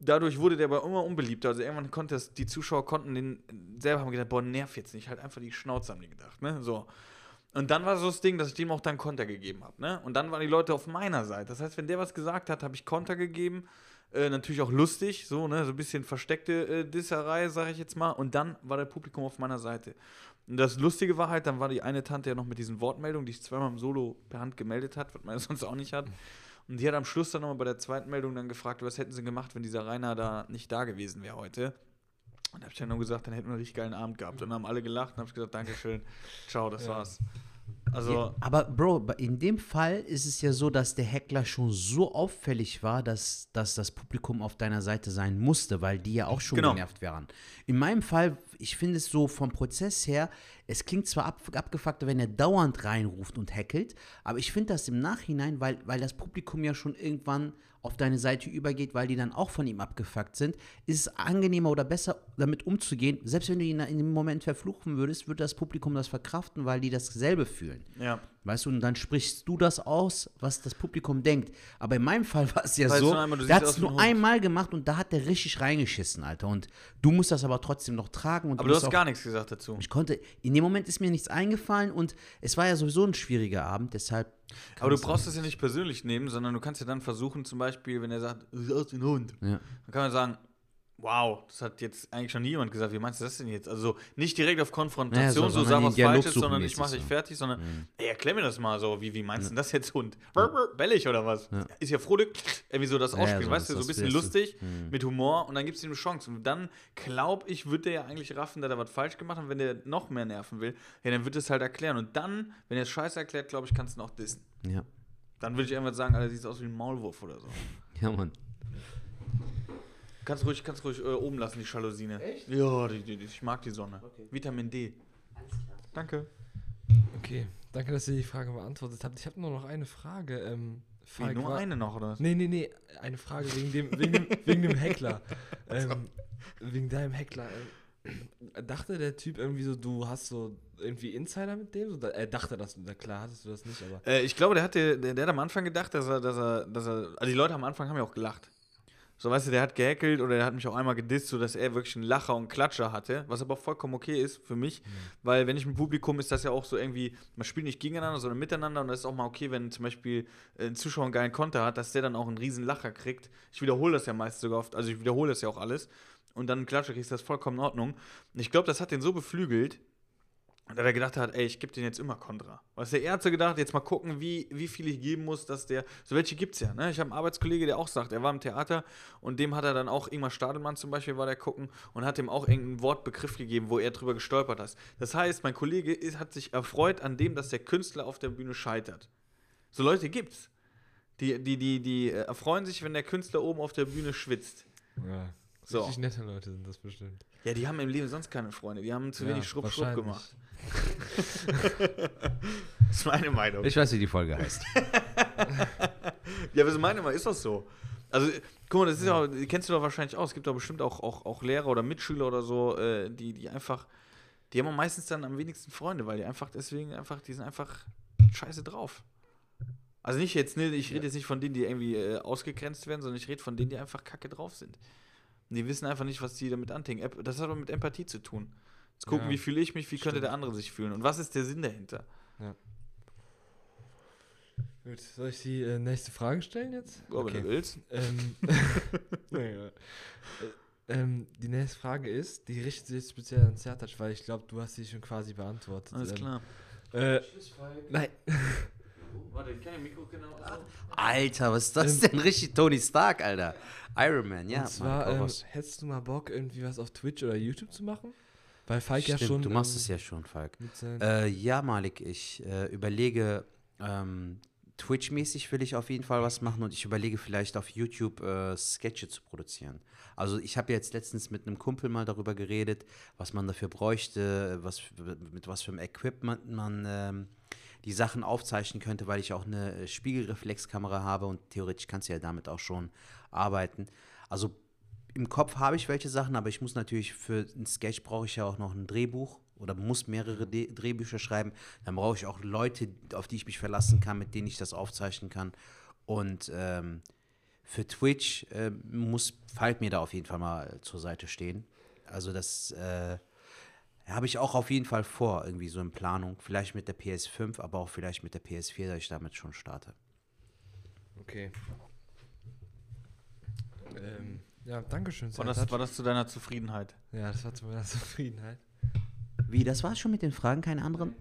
dadurch wurde der aber immer unbeliebter. Also irgendwann konnte es, die Zuschauer konnten den selber haben gedacht, boah, nerv jetzt nicht, halt einfach die Schnauze haben die gedacht, ne? So. Und dann war so das Ding, dass ich dem auch dann Konter gegeben habe, ne? Und dann waren die Leute auf meiner Seite. Das heißt, wenn der was gesagt hat, habe ich Konter gegeben. Äh, natürlich auch lustig, so, ne? So ein bisschen versteckte äh, Disserei, sage ich jetzt mal. Und dann war der Publikum auf meiner Seite. Und das Lustige war halt, dann war die eine Tante ja noch mit diesen Wortmeldungen, die ich zweimal im Solo per Hand gemeldet hat, was man (laughs) ja sonst auch nicht hat. Und die hat am Schluss dann nochmal bei der zweiten Meldung dann gefragt, was hätten sie gemacht, wenn dieser Rainer da nicht da gewesen wäre heute. Und da habe ich dann nur gesagt, dann hätten wir einen richtig geilen Abend gehabt. Und dann haben alle gelacht und habe ich gesagt, Dankeschön, ciao, das Ja. war's. Also, Ja, aber Bro, in dem Fall ist es ja so, dass der Heckler schon so auffällig war, dass, dass das Publikum auf deiner Seite sein musste, weil die ja auch schon Genau. genervt wären. In meinem Fall, ich finde es so vom Prozess her, es klingt zwar ab, abgefuckt, wenn er dauernd reinruft und hackelt, aber ich finde das im Nachhinein, weil, weil das Publikum ja schon irgendwann auf deine Seite übergeht, weil die dann auch von ihm abgefuckt sind, ist es angenehmer oder besser, damit umzugehen. Selbst wenn du ihn in dem Moment verfluchen würdest, würde das Publikum das verkraften, weil die dasselbe fühlen. ja. Weißt du, und dann sprichst du das aus, was das Publikum denkt. Aber in meinem Fall (laughs) war es ja Weißt so, einmal, der hat es nur Hund. einmal gemacht und da hat der richtig reingeschissen, Alter. Und du musst das aber trotzdem noch tragen. Und Aber du hast auch, gar nichts gesagt dazu. Ich konnte, in dem Moment ist mir nichts eingefallen und es war ja sowieso ein schwieriger Abend, deshalb. Aber du brauchst es ja nicht persönlich nehmen, sondern du kannst ja dann versuchen, zum Beispiel, wenn er sagt, du wie ein Hund, Ja. dann kann man sagen, wow, das hat jetzt eigentlich schon nie jemand gesagt, wie meinst du das denn jetzt? Also nicht direkt auf Naja, Konfrontation, so- so, sondern sag den was Falsches, sondern ich mäßig mach dich so. fertig, sondern, ey, erklär mir das mal so, wie, wie meinst du denn das jetzt, Hund? Brr, Bellig oder was? Ist ja froh, irgendwie so das Ja, ja, Ausspielen, so, weißt du, so ein bisschen lustig, mit Humor und dann gibst du ihm eine Chance. Und dann, glaub ich, wird der ja eigentlich raffen, dass er was falsch gemacht hat und wenn der noch mehr nerven will, ja, dann wird es halt erklären. Und dann, wenn er es scheiße erklärt, glaube ich, kannst du ihn auch dissen. Ja. Dann würde ich einfach sagen, Alter, sieht aus wie ein Maulwurf oder so. Ja, Mann. Kannst ruhig, kannst ruhig äh, oben lassen, die Jalousine. Echt? Ja, die, die, die, ich mag die Sonne. Vitamin D. Danke. Okay, danke, dass ihr die Frage beantwortet habt. Ich habe nur noch eine Frage. Ähm, Falk, nur war- eine noch, oder? Nee, nee, nee, eine Frage wegen dem, wegen dem, (laughs) wegen dem Heckler. Ähm, wegen deinem Heckler. Ähm, dachte der Typ irgendwie so, du hast so irgendwie Insider mit dem? Er dachte das, na klar hattest du das nicht, aber. Äh, ich glaube, der, hatte, der, der hat am Anfang gedacht, dass er, dass er, dass er, also die Leute am Anfang haben ja auch gelacht. So, weißt du, der hat gehackelt oder der hat mich auch einmal gedisst, sodass er wirklich einen Lacher und Klatscher hatte, was aber vollkommen okay ist für mich, weil wenn ich im Publikum ist das ja auch so irgendwie, man spielt nicht gegeneinander, sondern miteinander und das ist auch mal okay, wenn zum Beispiel ein Zuschauer einen geilen Konter hat, dass der dann auch einen riesen Lacher kriegt. Ich wiederhole das ja meist sogar oft, also ich wiederhole das ja auch alles und dann einen Klatscher kriegst, das ist vollkommen in Ordnung. Und ich glaube, das hat den so beflügelt, und dass er gedacht hat, ey, ich gebe den jetzt immer Kontra. Weißt du, er hat so gedacht, jetzt mal gucken, wie, wie viel ich geben muss, dass der. So welche gibt's ja, ne? Ich habe einen Arbeitskollege, der auch sagt, er war im Theater und dem hat er dann auch Ingmar Stadelmann zum Beispiel war der gucken und hat ihm auch irgendeinen Wortbegriff gegeben, wo er drüber gestolpert ist. Das heißt, mein Kollege ist, hat sich erfreut an dem, dass der Künstler auf der Bühne scheitert. So Leute gibt's. Die, die, die, die äh, erfreuen sich, wenn der Künstler oben auf der Bühne schwitzt. Ja. So. Richtig nette Leute sind das bestimmt. Ja, die haben im Leben sonst keine Freunde. Die haben zu Ja, wenig Schrupp-Schrupp gemacht. Das (laughs) ist meine Meinung. Ich weiß, wie die Folge heißt. (laughs) Ja, aber so meine mal, ist das so? Also, guck mal, das ist ja, auch- kennst du doch wahrscheinlich auch. Es gibt doch bestimmt auch, auch, auch Lehrer oder Mitschüler oder so, äh, die, die einfach, die haben meistens dann am wenigsten Freunde, weil die einfach deswegen einfach, die sind einfach scheiße drauf. Also nicht jetzt, ne, ich rede jetzt nicht von denen, die irgendwie äh, ausgegrenzt werden, sondern ich rede von denen, die einfach kacke drauf sind. Und die wissen einfach nicht, was die damit andenken. Das hat aber mit Empathie zu tun. Jetzt gucken, Ja, wie fühle ich mich, wie könnte stimmt. der andere sich fühlen und was ist der Sinn dahinter? Gut, soll ich die äh, nächste Frage stellen jetzt? Ja, Wenn du willst. Ähm, (laughs) (laughs) naja. Äh, ähm, die nächste Frage ist, die richtet sich jetzt speziell an Sertac, weil ich glaube, du hast sie schon quasi beantwortet. Alles Ähm, klar. Äh, nein. Warte, ich kann den Mikro genau. Alter, was ist das denn? Richtig Tony Stark, Alter. Iron Man, ja. Und zwar, ähm, hättest du mal Bock, irgendwie was auf Twitch oder YouTube zu machen? Weil Falk ja Stimmt, schon. du machst ähm, es ja schon, Falk. Äh, ja, Malik, ich äh, überlege, ähm, Twitch-mäßig will ich auf jeden Fall was machen und ich überlege vielleicht auf YouTube äh, Sketche zu produzieren. Also ich habe jetzt letztens mit einem Kumpel mal darüber geredet, was man dafür bräuchte, was, mit was für einem Equipment man ähm, die Sachen aufzeichnen könnte, weil ich auch eine äh, Spiegelreflexkamera habe und theoretisch kannst du ja damit auch schon arbeiten. Also im Kopf habe ich welche Sachen, aber ich muss natürlich für ein Sketch brauche ich ja auch noch ein Drehbuch oder muss mehrere De Drehbücher schreiben. Dann brauche ich auch Leute, auf die ich mich verlassen kann, mit denen ich das aufzeichnen kann. Und ähm, für Twitch äh, muss Falk mir da auf jeden Fall mal zur Seite stehen. Also das äh, habe ich auch auf jeden Fall vor, irgendwie so in Planung. Vielleicht mit der PS5, aber auch vielleicht mit der PS4, da ich damit schon starte. okay. Ähm, ja, danke schön, War das, war das zu deiner Zufriedenheit? Ja, das war zu meiner (laughs) Zufriedenheit. Wie, das war's schon mit den Fragen? Keine anderen?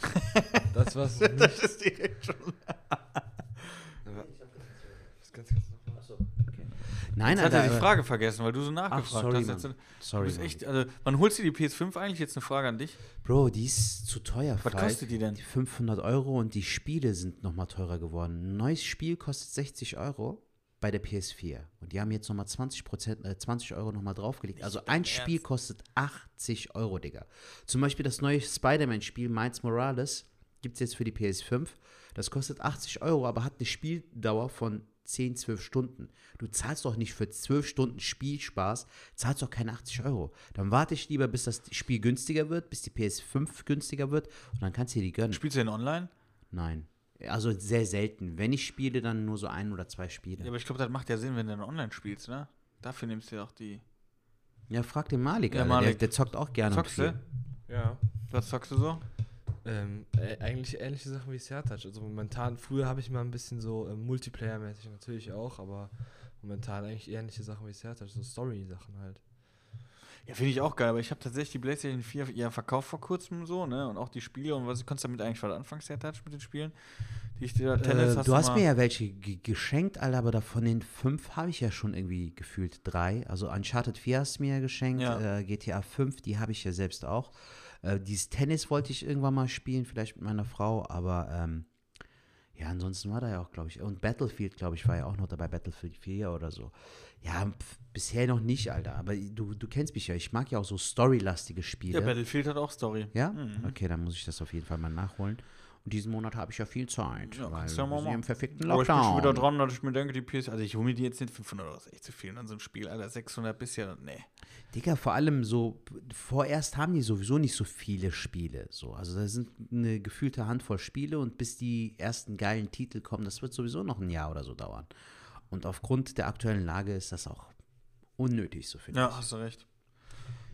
(laughs) Das war's nicht. ist direkt schon. Was ganz, ganz. Nein, Jetzt hat er Alter, die äh, Frage vergessen, weil du so nachgefragt sorry, hast. Mann. Jetzt, du Sorry, Mann. echt, also, wann holst du die PS5 eigentlich? Jetzt eine Frage an dich. Bro, die ist zu teuer. Was Falk. kostet die denn? Die 500 Euro und die Spiele sind nochmal teurer geworden. Ein neues Spiel kostet 60 Euro bei der PS4. Und die haben jetzt nochmal 20, Prozent, äh, 20 Euro nochmal draufgelegt. Also ein Spiel kostet 80 Euro, Digga. Zum Beispiel das neue Spider-Man-Spiel Miles Morales gibt es jetzt für die PS5. Das kostet 80 Euro, aber hat eine Spieldauer von 10, 12 Stunden. Du zahlst doch nicht für 12 Stunden Spielspaß, zahlst doch keine 80 Euro. Dann warte ich lieber, bis das Spiel günstiger wird, bis die PS5 günstiger wird und dann kannst du dir die gönnen. Spielst du denn online? Nein. Also sehr selten. Wenn ich spiele, dann nur so ein oder zwei Ja, Spiele. aber ich glaube, das macht ja Sinn, wenn du dann online spielst, ne? Dafür nimmst du ja auch die. Ja, frag den Malik, Ja, Alter. Der, Malik. der zockt auch gerne. Zockst du? Ja. Was zockst du so? Ähm, äh, eigentlich ähnliche Sachen wie Sertac. Also momentan, früher habe ich mal ein bisschen so ähm, Multiplayer-mäßig natürlich auch, aber momentan eigentlich ähnliche Sachen wie Sertac, so Story-Sachen halt. Ja, finde ich auch geil, aber ich habe tatsächlich die PlayStation 4 ja verkauft vor kurzem so, ne? Und auch die Spiele und was konntest du damit eigentlich was anfangen, Sertac, mit den Spielen? Die ich dir Tennis Äh, du hast mir ja welche ge- geschenkt, Alter, aber davon den fünf habe ich ja schon irgendwie gefühlt drei. Also Uncharted 4 hast du mir ja geschenkt, Ja. äh, GTA 5, die habe ich ja selbst auch. Äh, dieses Tennis wollte ich irgendwann mal spielen, vielleicht mit meiner Frau, aber ähm, ja, ansonsten war da ja auch, glaube ich, und Battlefield, glaube ich, war ja auch noch dabei, Battlefield 4 oder so. Ja, pf, bisher noch nicht, Alter, aber du, du kennst mich ja, ich mag ja auch so storylastige Spiele. Ja, Battlefield hat auch Story. Ja? Mhm. Okay, dann muss ich das auf jeden Fall mal nachholen. Und diesen Monat habe ich ja viel Zeit, Ja, weil ja wir sind ja im verfickten Aber ich bin schon wieder Lockdown. dran, dass ich mir denke, die PS, also ich hole mir die jetzt nicht 500 Euro, das ist echt zu viel an so einem Spiel, Alter, 600 bisher, nee. Digga, vor allem so, vorerst haben die sowieso nicht so viele Spiele. So. Also da sind eine gefühlte Handvoll Spiele und bis die ersten geilen Titel kommen, das wird sowieso noch ein Jahr oder so dauern. Und aufgrund der aktuellen Lage ist das auch unnötig, so finde Ja, ich. hast du recht.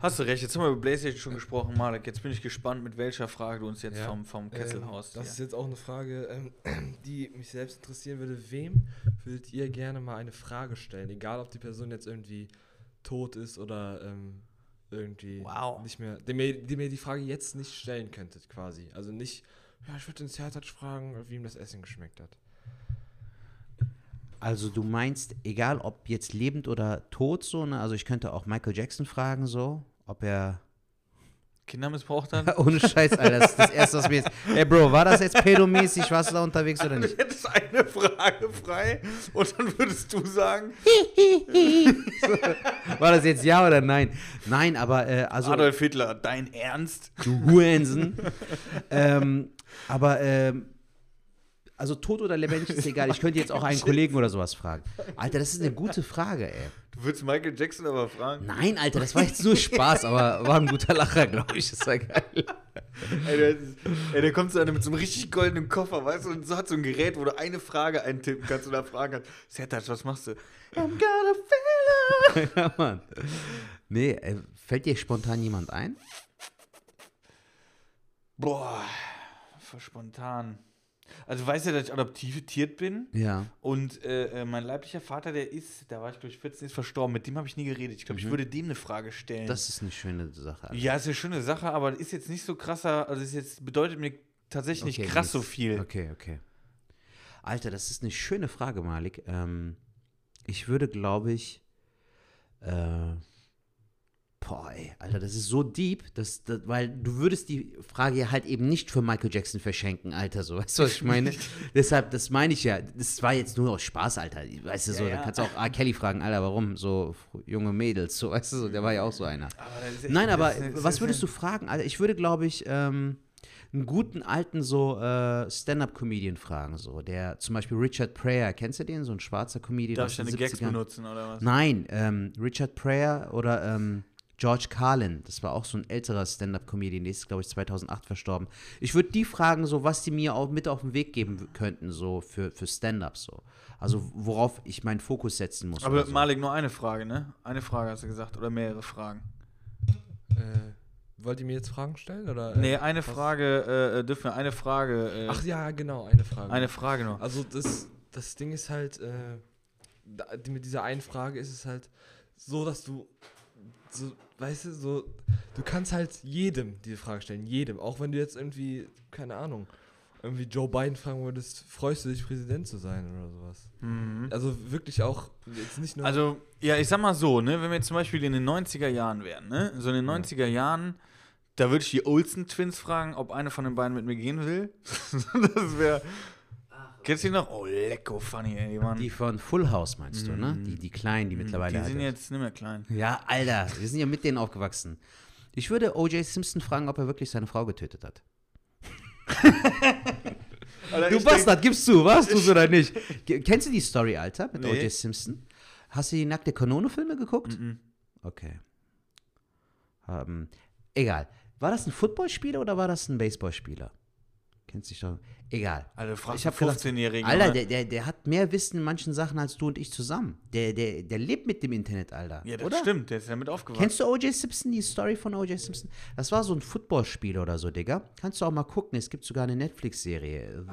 Hast du recht, jetzt haben wir über PlayStation schon gesprochen, Malek. Jetzt bin ich gespannt, mit welcher Frage du uns jetzt Ja. vom, vom Kesselhaus. Ähm, das ist jetzt auch eine Frage, ähm, (clears throat) die mich selbst interessieren würde. Wem würdet ihr gerne mal eine Frage stellen? Egal, ob die Person jetzt irgendwie tot ist oder ähm, irgendwie Wow. nicht mehr, die mir, die mir die Frage jetzt nicht stellen könntet, quasi. Also nicht, ja, ich würde den Sertac fragen, wie ihm das Essen geschmeckt hat. Also du meinst, egal ob jetzt lebend oder tot, so, ne? Also ich könnte auch Michael Jackson fragen, so, ob er Kinder missbraucht dann? (laughs) Ohne Scheiß, Alter. Das ist das Erste, was mir jetzt. Ey, Bro, war das jetzt pedomäßig? Warst du da unterwegs oder Du nicht? hättest eine Frage frei und dann würdest du sagen, (laughs) War das jetzt ja oder nein? Nein, aber, äh, also. Adolf Hitler, dein Ernst? Du Hurensen. ähm, aber, ähm, also tot oder lebendig ist egal. Ich (laughs) könnte jetzt auch einen Kollegen oder sowas fragen. Alter, das ist eine gute Frage, ey. Du würdest Michael Jackson aber fragen. Nein, Alter, das war jetzt nur Spaß, aber war ein guter Lacher, glaube ich. Das war geil. Ey, der, ist- ey, der kommt zu einem mit so einem richtig goldenen Koffer, weißt du, und so hat so ein Gerät, wo du eine Frage eintippen kannst und da fragen kannst, Sertac, was machst du? I'm gonna it. (laughs) ja, Mann. Nee, äh, fällt dir spontan jemand ein? Boah, spontan. Also weißt du, dass ich adoptiert bin Ja. und äh, äh, mein leiblicher Vater, der ist, da war ich durch 14, ist verstorben, mit dem habe ich nie geredet. Ich glaube, ich würde dem eine Frage stellen. Das ist eine schöne Sache. Alter. ja, ist eine schöne Sache, aber ist jetzt nicht so krasser, also ist jetzt, bedeutet mir tatsächlich nicht Okay, krass nichts. so viel. Okay, okay. Alter, das ist eine schöne Frage, Malik. Ähm, ich würde, glaube ich, äh, boah, ey, Alter, das ist so deep, dass, das, weil du würdest die Frage ja halt eben nicht für Michael Jackson verschenken, Alter, so, (laughs) weißt du, was ich meine? (laughs) Deshalb, das meine ich ja, das war jetzt nur aus Spaß, Alter, weißt du, so, Ja, da ja. kannst du auch R. Kelly fragen, Alter, warum, so junge Mädels, so, weißt du, so, der war ja auch so einer. Aber Nein, aber was ist- würdest du fragen? Alter, ich würde, glaube ich, ähm, einen guten alten so äh, Stand-up-Comedian fragen, so der zum Beispiel Richard Pryor, kennst du den, so ein schwarzer Comedian Darf ich deine Gags 70ern? benutzen oder was? Nein, ähm, Richard Pryor oder ähm, George Carlin, das war auch so ein älterer Stand-up-Comedian, der ist, glaube ich, 2008 verstorben. Ich würde die fragen, so was die mir auch mit auf den Weg geben könnten, so für, für Stand-up, so. Also worauf ich meinen Fokus setzen muss. Aber so. Malik, nur eine Frage, ne? Eine Frage hast du gesagt oder mehrere Fragen? Äh, wollt ihr mir jetzt Fragen stellen? Oder, äh, Nee, eine was? Frage, äh, dürfen wir eine Frage, äh, Ach ja, genau, eine Frage. eine Frage noch. Also das, das Ding ist halt, äh, da, mit dieser einen Frage ist es halt so, dass du, so, weißt du, so, du kannst halt jedem diese Frage stellen, jedem, auch wenn du jetzt irgendwie, keine Ahnung, irgendwie Joe Biden fragen würdest, freust du dich, Präsident zu sein oder sowas. Mhm. Also wirklich auch, jetzt nicht nur. Also, ja, ich sag mal so, ne, wenn wir jetzt zum Beispiel in den 90er Jahren wären, ne, so in den 90er Jahren, da würde ich die Olsen Twins fragen, ob eine von den beiden mit mir gehen will. (laughs) das wäre. Kennst du die noch? Oh, lecko funny, ey, die waren. Die von Full House meinst du, ne? Die, die Kleinen, die mittlerweile die sind halt- jetzt nicht mehr klein. Ja, Alter, wir sind ja mit denen aufgewachsen. Ich würde O.J. Simpson fragen, ob er wirklich seine Frau getötet hat. (laughs) Du Bastard, gibst du, was? Du oder nicht? Kennst du die Story, Alter, mit Nee. O.J. Simpson? Hast du die nackte Kanone-Filme geguckt? Mhm. Okay. Ähm, egal. War das ein Footballspieler oder war das ein Baseballspieler? Kennst dich doch. Egal. Alter, frag Ich ich hab gedacht, 15-Jährigen. Alter, der, der, der hat mehr Wissen in manchen Sachen als du und ich zusammen. Der, der, der lebt mit dem Internet, Alter. ja, das oder? stimmt, der ist ja mit aufgewachsen. Kennst du O.J. Simpson, die Story von O.J. Simpson? Das war so ein Footballspieler oder so, Digga. Kannst du auch mal gucken. Es gibt sogar eine Netflix-Serie.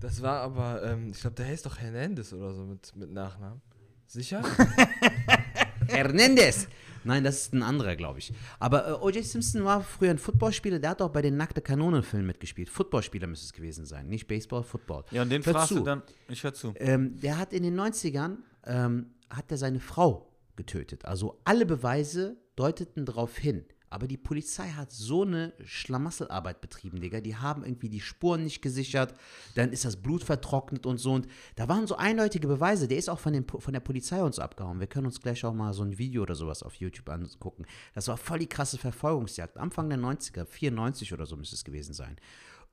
das war aber, ähm, ich glaube, der heißt doch Hernandez oder so mit, mit Nachnamen. Sicher? (laughs) Hernandez! Nein, das ist ein anderer, glaube ich. Aber äh, O.J. Simpson war früher ein Footballspieler. Der hat auch bei den Nackte Kanonen-Filmen mitgespielt. Footballspieler müsste es gewesen sein. Nicht Baseball, Football. Ja, und den Hör fragst zu. du dann. Ich hör zu. Ähm, der hat in den 90ern, ähm, hat er seine Frau getötet. Also alle Beweise deuteten darauf hin. Aber die Polizei hat so eine Schlamasselarbeit betrieben, Digga. Die haben irgendwie die Spuren nicht gesichert. Dann ist das Blut vertrocknet und so. Und da waren so eindeutige Beweise. Der ist auch von, den, von der Polizei uns abgehauen. Wir können uns gleich auch mal so ein Video oder sowas auf YouTube angucken. Das war voll die krasse Verfolgungsjagd. Anfang der 90er, 94 oder so müsste es gewesen sein.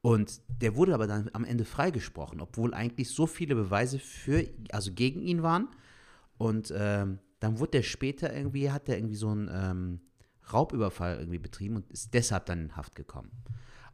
Und der wurde aber dann am Ende freigesprochen, obwohl eigentlich so viele Beweise für, also gegen ihn waren. Und ähm, dann wurde der später irgendwie, hat er irgendwie so einen ähm, Raubüberfall irgendwie betrieben und ist deshalb dann in Haft gekommen.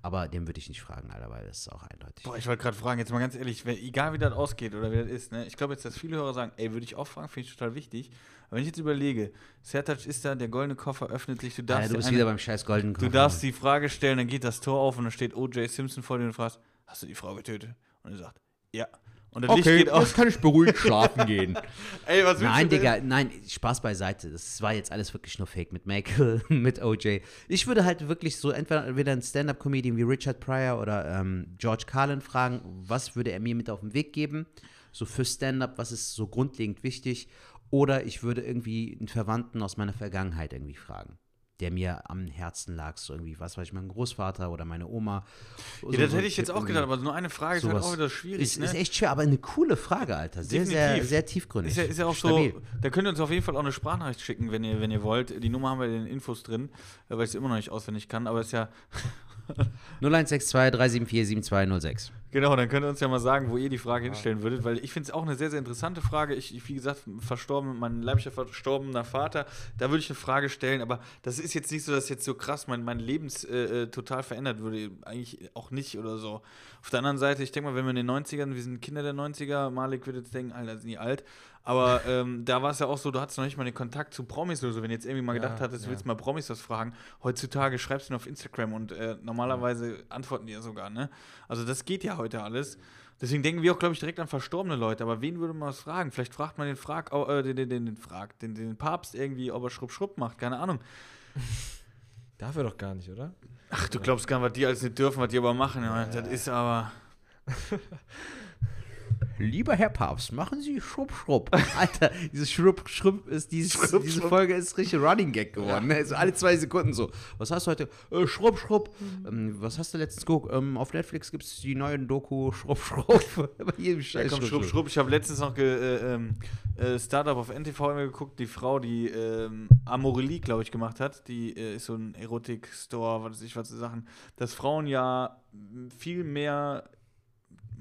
Aber den würde ich nicht fragen, Alter, weil das ist auch eindeutig. Boah, ich wollte gerade fragen, jetzt mal ganz ehrlich, wenn, egal wie das ausgeht oder wie das ist, ne? Ich glaube jetzt, dass viele Hörer sagen, ey, würde ich auch fragen, finde ich total wichtig. Aber wenn ich jetzt überlege, Sertac ist da, der goldene Koffer öffnet sich, du darfst, Alter, du bist eine- wieder beim scheiß Golden du darfst die Frage stellen, dann geht das Tor auf und dann steht O.J. Simpson vor dir und fragst, hast du die Frau getötet? Und er sagt, ja. Und das Licht geht aus. kann ich beruhigt schlafen gehen. (laughs) Ey, was willst Nein, du denn? Digga, nein, Spaß beiseite. Das war jetzt alles wirklich nur Fake mit Michael, (laughs) mit OJ. Ich würde halt wirklich so entweder, entweder einen Stand-Up-Comedian wie Richard Pryor oder ähm, George Carlin fragen, was würde er mir mit auf den Weg geben? So für Stand-Up, was ist so grundlegend wichtig? Oder ich würde irgendwie einen Verwandten aus meiner Vergangenheit irgendwie fragen, der mir am Herzen lag. So irgendwie, was weiß ich, mein Großvater oder meine Oma. Ja, das hätte ich jetzt auch gedacht, aber so eine Frage ist halt auch wieder schwierig, Ist, ne? ist echt schwer, aber eine coole Frage, Alter. Sehr, sehr, Definitiv. sehr tiefgründig. Ist ja, ist ja auch Stabil. so, da könnt ihr uns auf jeden Fall auch eine Sprachnachricht schicken, wenn ihr, wenn ihr wollt. Die Nummer haben wir in den Infos drin, weil ich es immer noch nicht auswendig kann, aber es ist ja, 0162 374 7206. genau, dann könnt ihr uns ja mal sagen, wo ihr die Frage hinstellen würdet, weil ich finde es auch eine sehr, sehr interessante Frage. Ich, ich, wie gesagt, verstorben, mein leiblicher verstorbener Vater, da würde ich eine Frage stellen, aber das ist jetzt nicht so, dass jetzt so krass mein, mein Lebens äh, äh, total verändert würde. Eigentlich auch nicht oder so. Auf der anderen Seite, ich denke mal, wenn wir in den 90ern, wir sind Kinder der 90er, Malik würde jetzt denken, Alter, sind die alt. Aber ähm, da war es ja auch so, du hattest noch nicht mal den Kontakt zu Promis oder so. Wenn du jetzt irgendwie mal Ja, gedacht hattest, du ja. willst mal Promis was fragen, heutzutage schreibst du nur auf Instagram und äh, normalerweise antworten die ja sogar, ne? Also das geht ja heute alles. Deswegen denken wir auch, glaube ich, direkt an verstorbene Leute. Aber wen würde man was fragen? Vielleicht fragt man den Frag, äh, den, den, den, den, Frag, den, den Papst irgendwie, ob er Schrupp Schrupp macht, keine Ahnung. (laughs) Darf er doch gar nicht, oder? Ach, du glaubst gar nicht, was die alles nicht dürfen, was die aber machen. Ja. Das ist aber. (laughs) Lieber Herr Papst, machen Sie Schrupp, Schrupp. (laughs) Alter, dieses Schrupp, Schrupp ist, dieses, Schrupp, diese Schrupp. Folge ist richtig Running Gag geworden. Ne? So alle zwei Sekunden so. Was hast du heute? Äh, Schrupp, Schrupp. Ähm, was hast du letztens geguckt? Ähm, auf Netflix gibt es die neuen Doku Schrupp, Schrupp. (laughs) Bei jedem Ja, Scheiß komm, Schrupp, Schrupp. Ich habe letztens noch äh, ähm, äh, Startup auf NTV immer geguckt. Die Frau, die ähm, Amorelie, glaube ich, gemacht hat, die äh, ist so ein Erotik-Store, was weiß ich, was für Sachen. Dass Frauen ja viel mehr,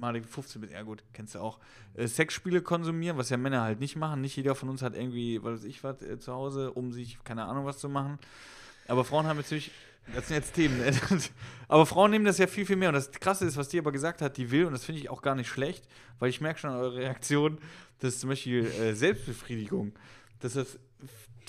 mal 15 mit, ja gut, kennst du auch, äh, Sexspiele konsumieren, was ja Männer halt nicht machen. Nicht jeder von uns hat irgendwie, was weiß ich, was äh, zu Hause, um sich, keine Ahnung, was zu machen. Aber Frauen haben natürlich, das sind jetzt Themen, ne? (laughs) aber Frauen nehmen das ja viel, viel mehr. Und das Krasse ist, was die aber gesagt hat, die will, und das finde ich auch gar nicht schlecht, weil ich merke schon an eurer Reaktion, dass zum Beispiel äh, Selbstbefriedigung, dass das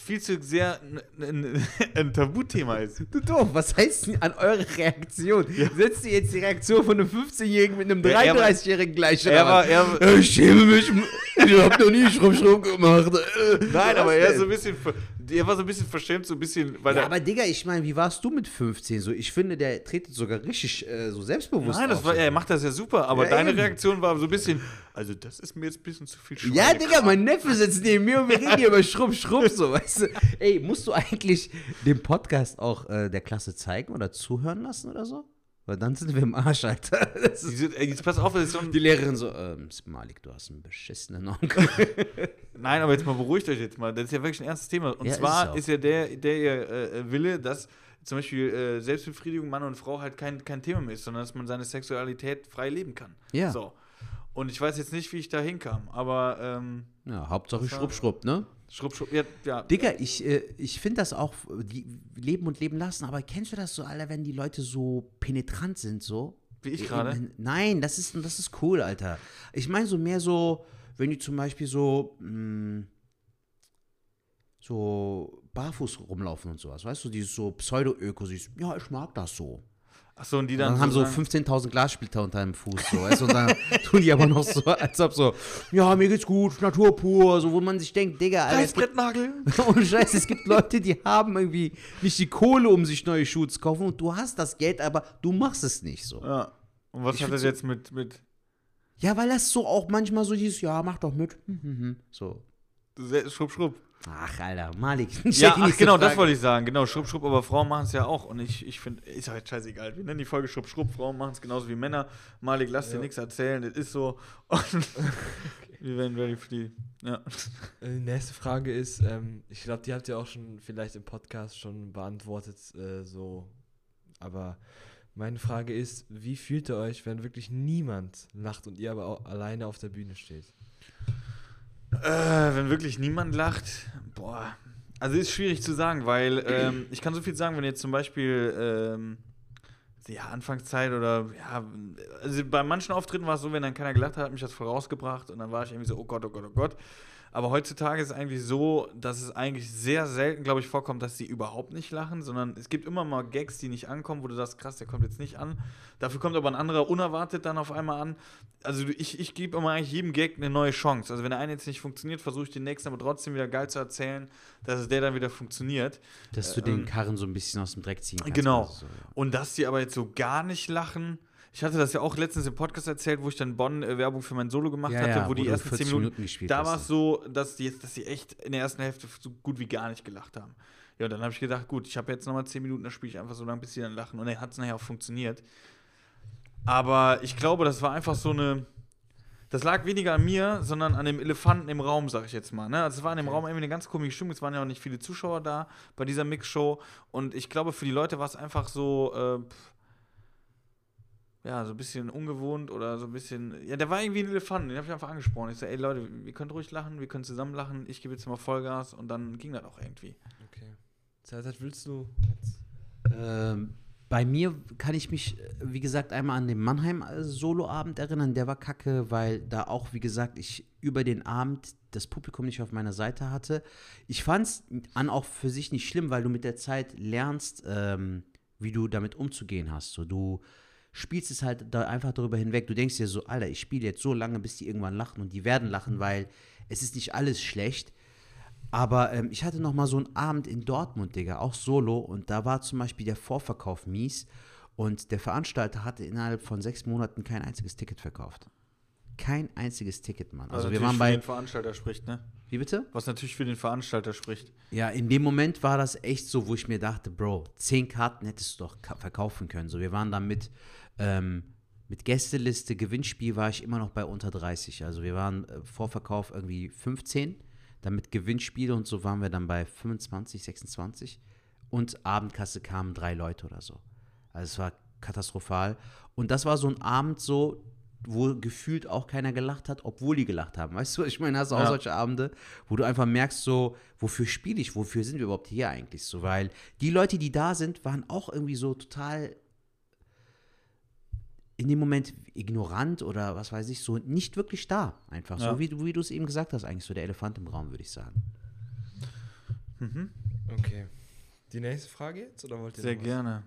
viel zu sehr ein, (laughs) ein, Tabuthema ist. Du doof, was heißt denn an eure Reaktion? Setzt ihr jetzt die Reaktion von einem 15-Jährigen mit einem Ja, er war- 33-Jährigen gleich? Er war, er, Äh, Ich schäme mich, ich hab noch nie Schrupp gemacht. Nein, was aber er ist so ein bisschen. Der war so ein bisschen verschämt, so ein bisschen, weil Ja, aber Digga, ich meine, wie warst du mit 15? So, ich finde, der tretet sogar richtig äh, so selbstbewusst Nein, das auf. war, er macht das ja super, aber Ja, deine eben. Reaktion war so ein bisschen, also das ist mir jetzt ein bisschen zu viel Ja, Schweinekram. Digga, mein Neffe sitzt neben mir und wir reden hier über Schrupp, Schrupp, so, weißt du. (laughs) Ey, musst du eigentlich den Podcast auch äh, der Klasse zeigen oder zuhören lassen oder so? Weil dann sind wir im Arsch, Alter. (laughs) Das ist sind- ey, Jetzt pass auf, das ist so ein, die Lehrerin so, ähm, Malik, du hast einen beschissenen Onkel. (laughs) Nein, aber jetzt mal beruhigt euch jetzt mal. Das ist ja wirklich ein ernstes Thema. Und Ja, ist zwar auch. ist, ja der, der äh, Wille, dass zum Beispiel äh, Selbstbefriedigung Mann und Frau halt kein, kein Thema mehr ist, sondern dass man seine Sexualität frei leben kann. Ja. So. Und ich weiß jetzt nicht, wie ich da hinkam, aber ähm, Ja, Hauptsache Schrupp, Schrupp, ne? Schrupp, schrupp, ja, ja. Digga, ich, äh, ich finde das auch, die leben und leben lassen, aber kennst du das so, Alter, wenn die Leute so penetrant sind, so? Wie ich Äh, gerade? äh, Nein, das ist, das ist cool, Alter. Ich meine so mehr so, wenn die zum Beispiel so, mh, so barfuß rumlaufen und sowas, weißt du, dieses so Pseudo-Öko, ja, ich mag das so. Achso, und die Und dann, dann haben so sagen- 15.000 Glassplitter unter dem Fuß, so, weißt und dann (laughs) tun die aber noch so, als ob so, ja, mir geht's gut, Natur pur, so, wo man sich denkt, Digga, Alter, es gibt Reißbrettnagel. (laughs) ohne Scheiß, es gibt Leute, die haben irgendwie nicht die Kohle, um sich neue Schuhe zu kaufen und du hast das Geld, aber du machst es nicht so. Ja. Und was Ich hat das jetzt mit, mit Ja, weil das so auch manchmal so dieses, ja, mach doch mit. Hm, hm, hm. So. Schrupp, Schrupp? Ach, Alter, Malik. (laughs) Ja, ach, genau, das wollte ich sagen. Genau, Schrupp, Schrupp, aber Frauen machen es ja auch. Und ich, ich finde, ist halt scheißegal. Wir nennen die Folge Schrupp, Schrupp. Frauen machen es genauso wie Männer. Malik, lass dir Ja. nichts erzählen, das ist so. (laughs) Und wir werden ready für die. Ja. Äh, Die nächste Frage ist, ähm, ich glaube, die habt ihr auch schon vielleicht im Podcast schon beantwortet, äh, so. Aber meine Frage ist, wie fühlt ihr euch, wenn wirklich niemand lacht und ihr aber auch alleine auf der Bühne steht? Äh, wenn wirklich niemand lacht, boah. Also ist schwierig zu sagen, weil ähm, ich kann so viel sagen, wenn jetzt zum Beispiel ähm, ja, Anfangszeit oder ja, also bei manchen Auftritten war es so, wenn dann keiner gelacht hat, hat mich das vorausgebracht und dann war ich irgendwie so, oh Gott, oh Gott, oh Gott. Aber heutzutage ist es eigentlich so, dass es eigentlich sehr selten, glaube ich, vorkommt, dass sie überhaupt nicht lachen, sondern es gibt immer mal Gags, die nicht ankommen, wo du sagst, krass, der kommt jetzt nicht an. Dafür kommt aber ein anderer unerwartet dann auf einmal an. Also ich, ich gebe immer eigentlich jedem Gag eine neue Chance. Also wenn der eine jetzt nicht funktioniert, versuche ich den nächsten aber trotzdem wieder geil zu erzählen, dass es der dann wieder funktioniert. Dass du ähm, den Karren so ein bisschen aus dem Dreck ziehen kannst. Genau. also so, ja. Und dass die aber jetzt so gar nicht lachen. Ich hatte das ja auch letztens im Podcast erzählt, wo ich dann Bonn äh, Werbung für mein Solo gemacht Ja, hatte, ja, wo die ersten 10 Minuten, gespielt da war es so, dass die, dass die echt in der ersten Hälfte so gut wie gar nicht gelacht haben. Ja, und dann habe ich gedacht, gut, ich habe jetzt nochmal 10 Minuten, da spiele ich einfach so lange, bis sie dann lachen. Und dann hat es nachher auch funktioniert. Aber ich glaube, das war einfach so eine. Das lag weniger an mir, sondern an dem Elefanten im Raum, sag ich jetzt mal. Ne? Also es war in dem Raum irgendwie eine ganz komische Stimmung. Es waren ja auch nicht viele Zuschauer da bei dieser Mixshow. Und ich glaube, für die Leute war es einfach so, äh, pff, ja, so ein bisschen ungewohnt oder so ein bisschen. Ja, der war irgendwie ein Elefant, den habe ich einfach angesprochen. Ich so, ey Leute, wir könnt ruhig lachen, wir können zusammen lachen, ich gebe jetzt mal Vollgas und dann ging das auch irgendwie. Okay. Zerzat, willst du jetzt? Ähm, bei mir kann ich mich, äh, wie gesagt, einmal an den Mannheim-Soloabend erinnern. Der war kacke, weil da auch, wie gesagt, ich über den Abend das Publikum nicht auf meiner Seite hatte. Ich fand es an auch für sich nicht schlimm, weil du mit der Zeit lernst, ähm, wie du damit umzugehen hast. So, du spielst es halt da einfach darüber hinweg. Du denkst dir so, Alter, ich spiele jetzt so lange, bis die irgendwann lachen und die werden lachen, weil es ist nicht alles schlecht. Aber ähm, ich hatte noch mal so einen Abend in Dortmund, Digga, auch solo. Und da war zum Beispiel der Vorverkauf mies. Und der Veranstalter hatte innerhalb von sechs Monaten kein einziges Ticket verkauft. Kein einziges Ticket, Mann. Also wir natürlich waren für bei. den Veranstalter spricht, ne? Wie bitte? Was natürlich für den Veranstalter spricht. Ja, in dem Moment war das echt so, wo ich mir dachte, Bro, zehn Karten hättest du doch ka- verkaufen können. So, wir waren dann mit, ähm, mit Gästeliste, Gewinnspiel war ich immer noch bei unter 30. Also wir waren äh, Vorverkauf irgendwie 15, dann mit Gewinnspiel und so waren wir dann bei 25, 26. Und Abendkasse kamen drei Leute oder so. Also es war katastrophal. Und das war so ein Abend so, wo gefühlt auch keiner gelacht hat, obwohl die gelacht haben. Weißt du, ich meine, hast du auch Ja. solche Abende, wo du einfach merkst, so, wofür spiele ich, wofür sind wir überhaupt hier eigentlich so? Weil die Leute, die da sind, waren auch irgendwie so total in dem Moment ignorant oder was weiß ich, so nicht wirklich da. Einfach Ja. so, wie, du- wie du es eben gesagt hast, eigentlich so der Elefant im Raum, würde ich sagen. Mhm. Okay. Die nächste Frage jetzt? Oder wollt ihr Sehr gerne.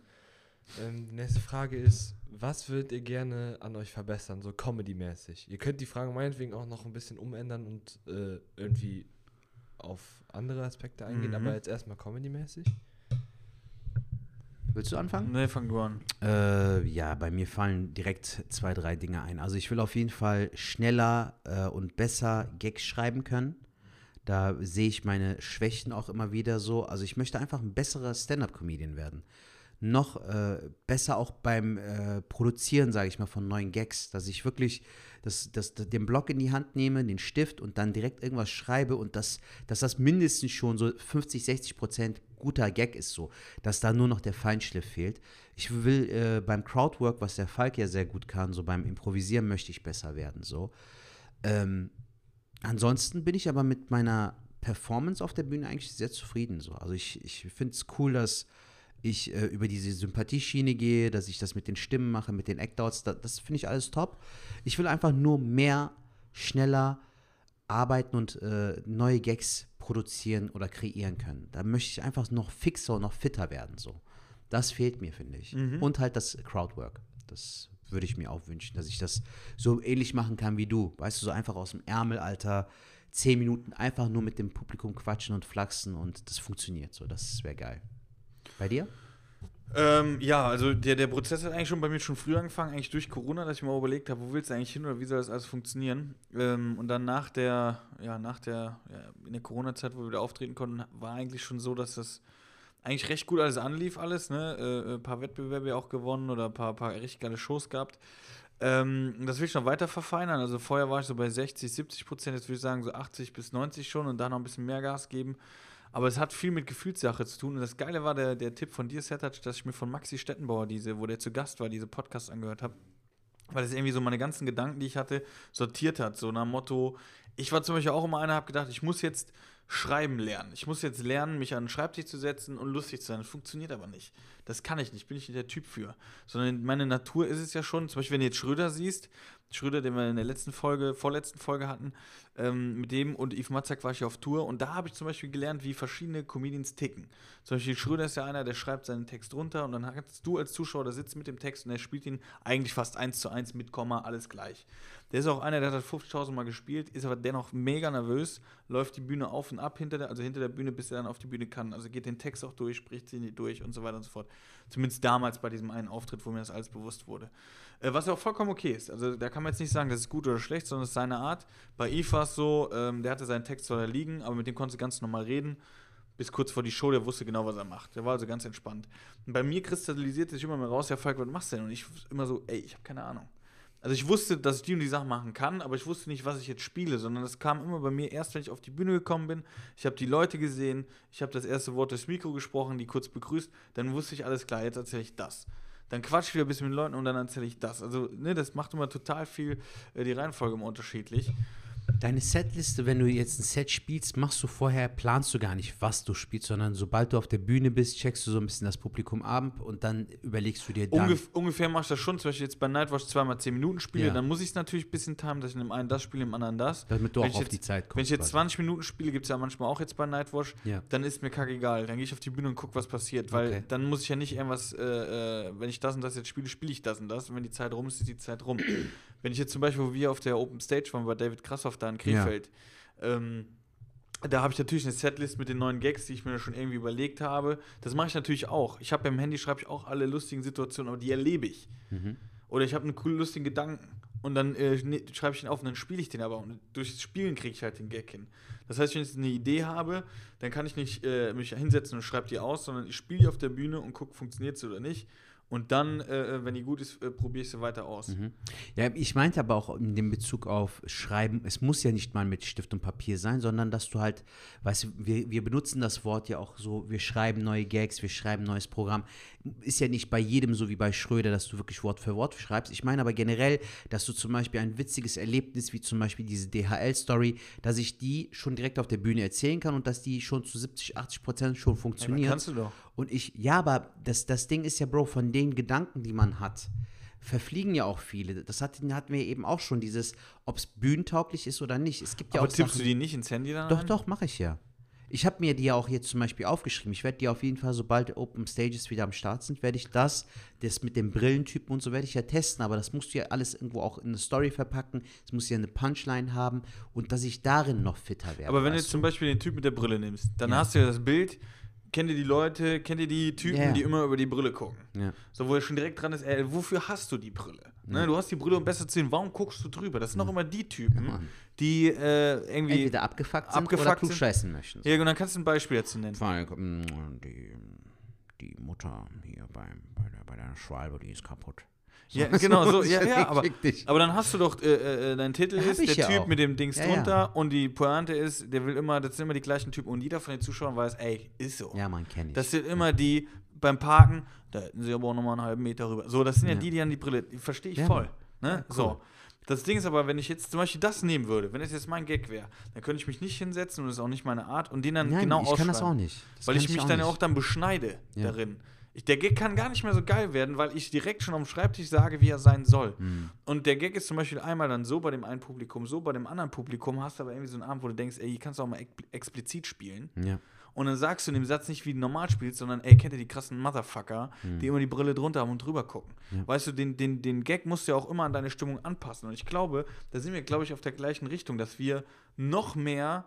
Ähm, die nächste Frage ist, was würdet ihr gerne an euch verbessern, so comedy-mäßig? Ihr könnt die Frage meinetwegen auch noch ein bisschen umändern und äh, irgendwie auf andere Aspekte eingehen, Mhm. aber jetzt erstmal comedy-mäßig. Willst du anfangen? Nee, fang du an. Äh, ja, bei mir fallen direkt zwei, drei Dinge ein. Also ich will auf jeden Fall schneller äh, und besser Gags schreiben können. Da sehe ich meine Schwächen auch immer wieder so. Also ich möchte einfach ein besserer Stand-up-Comedian werden. Noch äh, besser auch beim äh, Produzieren, sage ich mal, von neuen Gags, dass ich wirklich das, das, den Block in die Hand nehme, den Stift und dann direkt irgendwas schreibe und das, dass das mindestens schon so 50, 60 Prozent guter Gag ist so, dass da nur noch der Feinschliff fehlt. Ich will äh, beim Crowdwork, was der Falk ja sehr gut kann, so beim Improvisieren möchte ich besser werden so. Ähm, ansonsten bin ich aber mit meiner Performance auf der Bühne eigentlich sehr zufrieden so. Also ich, ich finde es cool, dass ich äh, über diese Sympathieschiene gehe, dass ich das mit den Stimmen mache, mit den Act-Outs, da, das finde ich alles top. Ich will einfach nur mehr, schneller arbeiten und äh, neue Gags produzieren oder kreieren können. Da möchte ich einfach noch fixer und noch fitter werden. So. Das fehlt mir, finde ich. Und halt das Crowdwork. Das würde ich mir auch wünschen, dass ich das so ähnlich machen kann wie du. Weißt du, so einfach aus dem Ärmel, Alter, zehn Minuten einfach nur mit dem Publikum quatschen und flachsen und das funktioniert so. Das wäre geil. Bei dir? Ähm, ja, also der, der Prozess hat eigentlich schon bei mir schon früher angefangen, eigentlich durch Corona, dass ich mir überlegt habe, wo willst du eigentlich hin oder wie soll das alles funktionieren? Ähm, und dann nach der, ja, nach der, ja, in der Corona-Zeit, wo wir wieder auftreten konnten, war eigentlich schon so, dass das eigentlich recht gut alles anlief, alles, ne? Äh, ein paar Wettbewerbe auch gewonnen oder ein paar, paar richtig geile Shows gehabt. Ähm, das will ich noch weiter verfeinern. Also vorher war ich so bei 60, 70 Prozent, jetzt würde ich sagen so 80 bis 90 schon und da noch ein bisschen mehr Gas geben. Aber es hat viel mit Gefühlssache zu tun. Und das Geile war der, der Tipp von dir, Sertac, dass ich mir von Maxi Stettenbauer, diese, wo der zu Gast war, diese Podcast angehört habe. Weil es irgendwie so meine ganzen Gedanken, die ich hatte, sortiert hat. So nach Motto, ich war zum Beispiel auch immer einer, habe gedacht, ich muss jetzt schreiben lernen. Ich muss jetzt lernen, mich an den Schreibtisch zu setzen und lustig zu sein. Das funktioniert aber nicht. Das kann ich nicht, bin ich nicht der Typ für. Sondern meine Natur ist es ja schon, zum Beispiel, wenn du jetzt Schröder siehst, Schröder, den wir in der letzten Folge, vorletzten Folge hatten, ähm, mit dem und Yves Matzak war ich auf Tour und da habe ich zum Beispiel gelernt, wie verschiedene Comedians ticken. Zum Beispiel Schröder ist ja einer, der schreibt seinen Text runter und dann hast du als Zuschauer, da sitzt mit dem Text und er spielt ihn eigentlich fast eins zu eins mit Komma, alles gleich. Der ist auch einer, der hat 50.000 Mal gespielt, ist aber dennoch mega nervös, läuft die Bühne auf und ab hinter der, also hinter der Bühne, bis er dann auf die Bühne kann. Also geht den Text auch durch, spricht sie durch und so weiter und so fort. Zumindest damals bei diesem einen Auftritt, wo mir das alles bewusst wurde. Äh, was ja auch vollkommen okay ist. Also da kann man jetzt nicht sagen, das ist gut oder schlecht, sondern es ist seine Art. Bei es so, ähm, der hatte seinen Text zwar da liegen, aber mit dem konnte ganz normal reden. Bis kurz vor die Show, der wusste genau, was er macht. Der war also ganz entspannt. Und bei mir kristallisiert sich immer mehr raus, ja, Falk, was machst du denn? Und ich immer so, ey, ich habe keine Ahnung. Also ich wusste, dass ich die und die Sachen machen kann, aber ich wusste nicht, was ich jetzt spiele, sondern das kam immer bei mir erst, wenn ich auf die Bühne gekommen bin. Ich habe die Leute gesehen, ich habe das erste Wort durchs Mikro gesprochen, die kurz begrüßt, dann wusste ich alles klar, jetzt erzähle ich das. Dann quatsch ich wieder ein bisschen mit den Leuten und dann erzähle ich das. Also, ne, das macht immer total viel, äh, die Reihenfolge immer unterschiedlich. Deine Setliste, wenn du jetzt ein Set spielst, machst du vorher, planst du gar nicht, was du spielst, sondern sobald du auf der Bühne bist, checkst du so ein bisschen das Publikum ab und dann überlegst du dir dann. Ungef ungefähr mache ich das schon, zum Beispiel jetzt bei Nightwatch zweimal 10 Minuten spiele, Ja. dann muss ich es natürlich ein bisschen timen, dass ich in dem einen das spiele, im anderen das. Damit du Wenn auch auf jetzt- die Zeit kommst. Wenn ich jetzt quasi. 20 Minuten spiele, gibt es ja manchmal auch jetzt bei Nightwatch, Ja. dann ist mir kackegal. Dann gehe ich auf die Bühne und gucke, was passiert. Weil Okay. dann muss ich ja nicht irgendwas, äh, äh, wenn ich das und das jetzt spiele, spiele ich das und das. Und wenn die Zeit rum ist, ist die Zeit rum. Wenn ich jetzt zum Beispiel, wo wir auf der Open Stage waren, bei David Krassoff da in Krefeld, ähm, da habe ich natürlich eine Setlist mit den neuen Gags, die ich mir schon irgendwie überlegt habe. Das mache ich natürlich auch. Ich habe beim Handy, schreibe ich auch alle lustigen Situationen, aber die erlebe ich. Mhm. Oder ich habe einen coolen, lustigen Gedanken. Und dann äh, ne- schreibe ich ihn auf und dann spiele ich den aber. Und durchs Spielen kriege ich halt den Gag hin. Das heißt, wenn ich jetzt eine Idee habe, dann kann ich nicht äh, mich hinsetzen und schreibe die aus, sondern ich spiele die auf der Bühne und gucke, funktioniert sie oder nicht. Und dann, äh, wenn die gut ist, äh, probiere ich sie weiter aus. Mhm. Ja, ich meinte aber auch in dem Bezug auf Schreiben, es muss ja nicht mal mit Stift und Papier sein, sondern dass du halt, weißt du, wir, wir benutzen das Wort ja auch so, wir schreiben neue Gags, wir schreiben neues Programm. Ist ja nicht bei jedem so wie bei Schröder, dass du wirklich Wort für Wort schreibst. Ich meine aber generell, dass du zum Beispiel ein witziges Erlebnis, wie zum Beispiel diese DHL-Story, dass ich die schon direkt auf der Bühne erzählen kann und dass die schon zu 70, 80 Prozent schon funktioniert. kannst du doch. Und ich, ja, aber das, das Ding ist ja, Bro, von den Gedanken, die man hat, verfliegen ja auch viele. Das hatten, hatten wir eben auch schon, dieses, ob es bühnentauglich ist oder nicht. Es gibt ja aber auch tippst Sachen, du die nicht ins Handy dann Doch, ein? doch, mache ich ja. Ich habe mir die ja auch jetzt zum Beispiel aufgeschrieben. Ich werde die auf jeden Fall, sobald Open Stages wieder am Start sind, werde ich das, das mit dem Brillentypen und so werde ich ja testen. Aber das musst du ja alles irgendwo auch in eine Story verpacken. Es muss ja eine Punchline haben und dass ich darin noch fitter werde. Aber wenn du jetzt zum Beispiel den Typ mit der Brille nimmst, dann hast du ja das Bild, kennt ihr die Leute, kennt ihr die Typen, Ja. die immer über die Brille gucken? Ja. So, wo er schon direkt dran ist, ey, wofür hast du die Brille? Ne, du hast die Brille, um besser zu sehen, warum guckst du drüber? Das sind noch immer die Typen, Mann. die äh, irgendwie. Entweder abgefuckt sind abgefuckt oder sind. klugscheißen möchten. ja, und dann kannst du ein Beispiel dazu nennen. Weil, mm, Die, die Mutter hier beim, bei, der, bei der Schwalbe, die ist kaputt. Ja, genau, so, ja, (laughs) ja, aber, aber dann hast du doch, äh, äh, dein Titel Ja, ist der ja Typ auch. mit dem Dings Ja, ja. drunter und die Pointe ist, der will immer, das sind immer die gleichen Typen und jeder von den Zuschauern weiß, ey, ist so. Ja, man kennt ich. Das sind immer die beim Parken, da hätten sie aber auch nochmal einen halben Meter rüber. So, das sind ja, Ja. die, die an die Brille, die verstehe ich Ja, voll. Ne? Ja, cool. So. Das Ding ist aber, wenn ich jetzt zum Beispiel das nehmen würde, wenn es jetzt mein Gag wäre, dann könnte ich mich nicht hinsetzen und das ist auch nicht meine Art und den dann Nein, genau ich kann das auch nicht. Das weil ich mich dann nicht. auch dann beschneide Ja. darin. Ich, der Gag kann gar nicht mehr so geil werden, weil ich direkt schon am Schreibtisch sage, wie er sein soll. Hm. Und der Gag ist zum Beispiel einmal dann so bei dem einen Publikum, so bei dem anderen Publikum, hast du aber irgendwie so einen Abend, wo du denkst, ey, hier kannst du auch mal ex explizit spielen. Ja. Und dann sagst du in dem Satz nicht, wie du normal spielst, sondern, ey, kennt ihr die krassen Motherfucker, Hm. die immer die Brille drunter haben und drüber gucken. Weißt du, den, den, den Gag musst du ja auch immer an deine Stimmung anpassen. Und ich glaube, da sind wir, glaube ich, auf der gleichen Richtung, dass wir noch mehr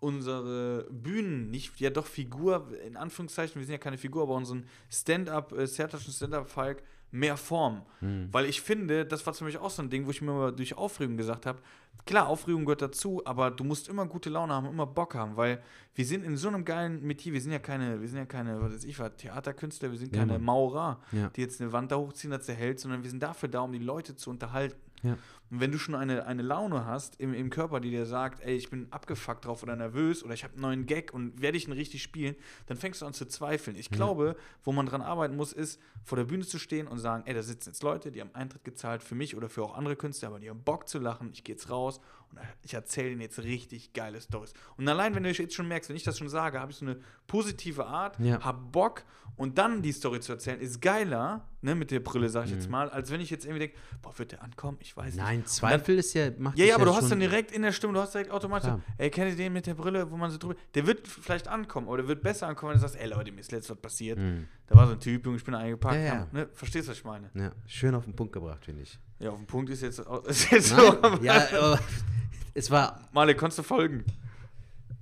unsere Bühnen, nicht, ja doch Figur, in Anführungszeichen, wir sind ja keine Figur, aber unseren Stand-up, äh, Sertaschen Stand-up-Falk mehr formen. Hm. Weil ich finde, das war zum Beispiel auch so ein Ding, wo ich mir mal durch Aufregung gesagt habe, klar, Aufregung gehört dazu, aber du musst immer gute Laune haben, immer Bock haben, weil wir sind in so einem geilen Metier, wir sind ja keine, wir sind ja keine, was weiß ich, was, Theaterkünstler, wir sind Ja, keine Mann. Maurer, Ja. die jetzt eine Wand da hochziehen, dass sie hält, sondern wir sind dafür da, um die Leute zu unterhalten. Ja. Und wenn du schon eine, eine Laune hast im, im Körper, die dir sagt, ey, ich bin abgefuckt drauf oder nervös oder ich habe einen neuen Gag und werde ich ihn richtig spielen, dann fängst du an zu zweifeln. Ich glaube, wo man dran arbeiten muss, ist, vor der Bühne zu stehen und sagen, ey, da sitzen jetzt Leute, die haben Eintritt gezahlt für mich oder für auch andere Künstler, aber die haben Bock zu lachen, ich gehe jetzt raus und ich erzähle ihnen jetzt richtig geile Stories. Und allein, wenn du jetzt schon merkst, wenn ich das schon sage, habe ich so eine positive Art, Ja. hab Bock und dann die Story zu erzählen, ist geiler, ne, mit der Brille, sag ich jetzt Mhm. mal, als wenn ich jetzt irgendwie denke, boah, wird der ankommen? Ich weiß nicht. Nein, Zweifel ist ja, macht Ja, ja, aber du hast dann direkt in der Stimme, du hast direkt automatisch, Klar. ey, kennt ihr den mit der Brille, wo man so drüber, der wird vielleicht ankommen oder der wird besser ankommen, wenn du sagst, ey Leute, mir ist letztes was passiert. Hm. Da war so ein Typ, Junge, ich bin eingepackt. Ja, ja. Ne? Verstehst du, was ich meine? Ja, schön auf den Punkt gebracht, finde ich. Ja, auf den Punkt ist jetzt, (laughs) ist jetzt so. Nein, ja, aber (laughs) es war Male, konntest du folgen?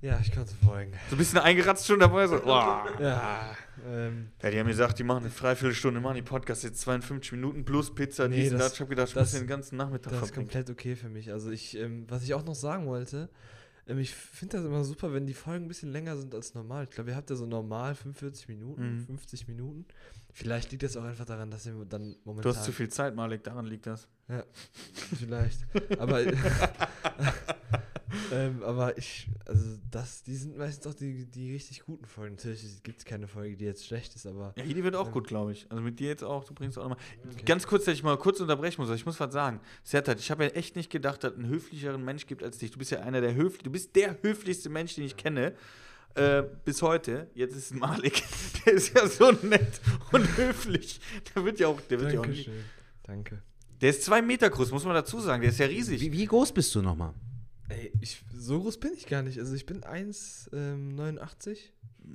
Ja, ich konnte folgen. So ein bisschen eingeratzt schon dabei, so, boah. Ja, ähm, Ja, die haben gesagt, die machen eine Dreiviertelstunde, machen die Podcast jetzt 52 Minuten plus Pizza, Nee, dies das- das. Ich hab gedacht, ich das- muss den ganzen Nachmittag das ist komplett okay für mich. Also ich, ähm, was ich auch noch sagen wollte, ähm, ich finde das immer super, wenn die Folgen ein bisschen länger sind als normal. Ich glaube, ihr habt ja so normal 45 Minuten, Mhm. 50 Minuten. Vielleicht liegt das auch einfach daran, dass ihr dann momentan... Du hast zu viel Zeit, Malik, daran liegt das. Ja, vielleicht. Aber, (laughs) (laughs) ähm, aber ich, also das, die sind meistens auch die, die richtig guten Folgen. Natürlich gibt es keine Folge, die jetzt schlecht ist, aber Ja, die wird auch Ähm. gut, glaube ich. Also mit dir jetzt auch, du bringst auch nochmal. Okay. Ganz kurz, dass ich mal kurz unterbrechen muss. aber Ich muss was sagen. Sertat, ich habe ja echt nicht gedacht, dass es einen höflicheren Mensch gibt als dich. Du bist ja einer der höflich, du bist der höflichste Mensch, den ich kenne. Äh, bis heute. Jetzt ist Malik. (laughs) Der ist ja so nett und höflich. Der wird ja auch, der wird ja auch Dankeschön. Danke. Der ist zwei Meter groß, muss man dazu sagen. Der ist ja riesig. Wie, wie groß bist du nochmal? Ey, ich, so groß bin ich gar nicht. Also ich bin 1,89.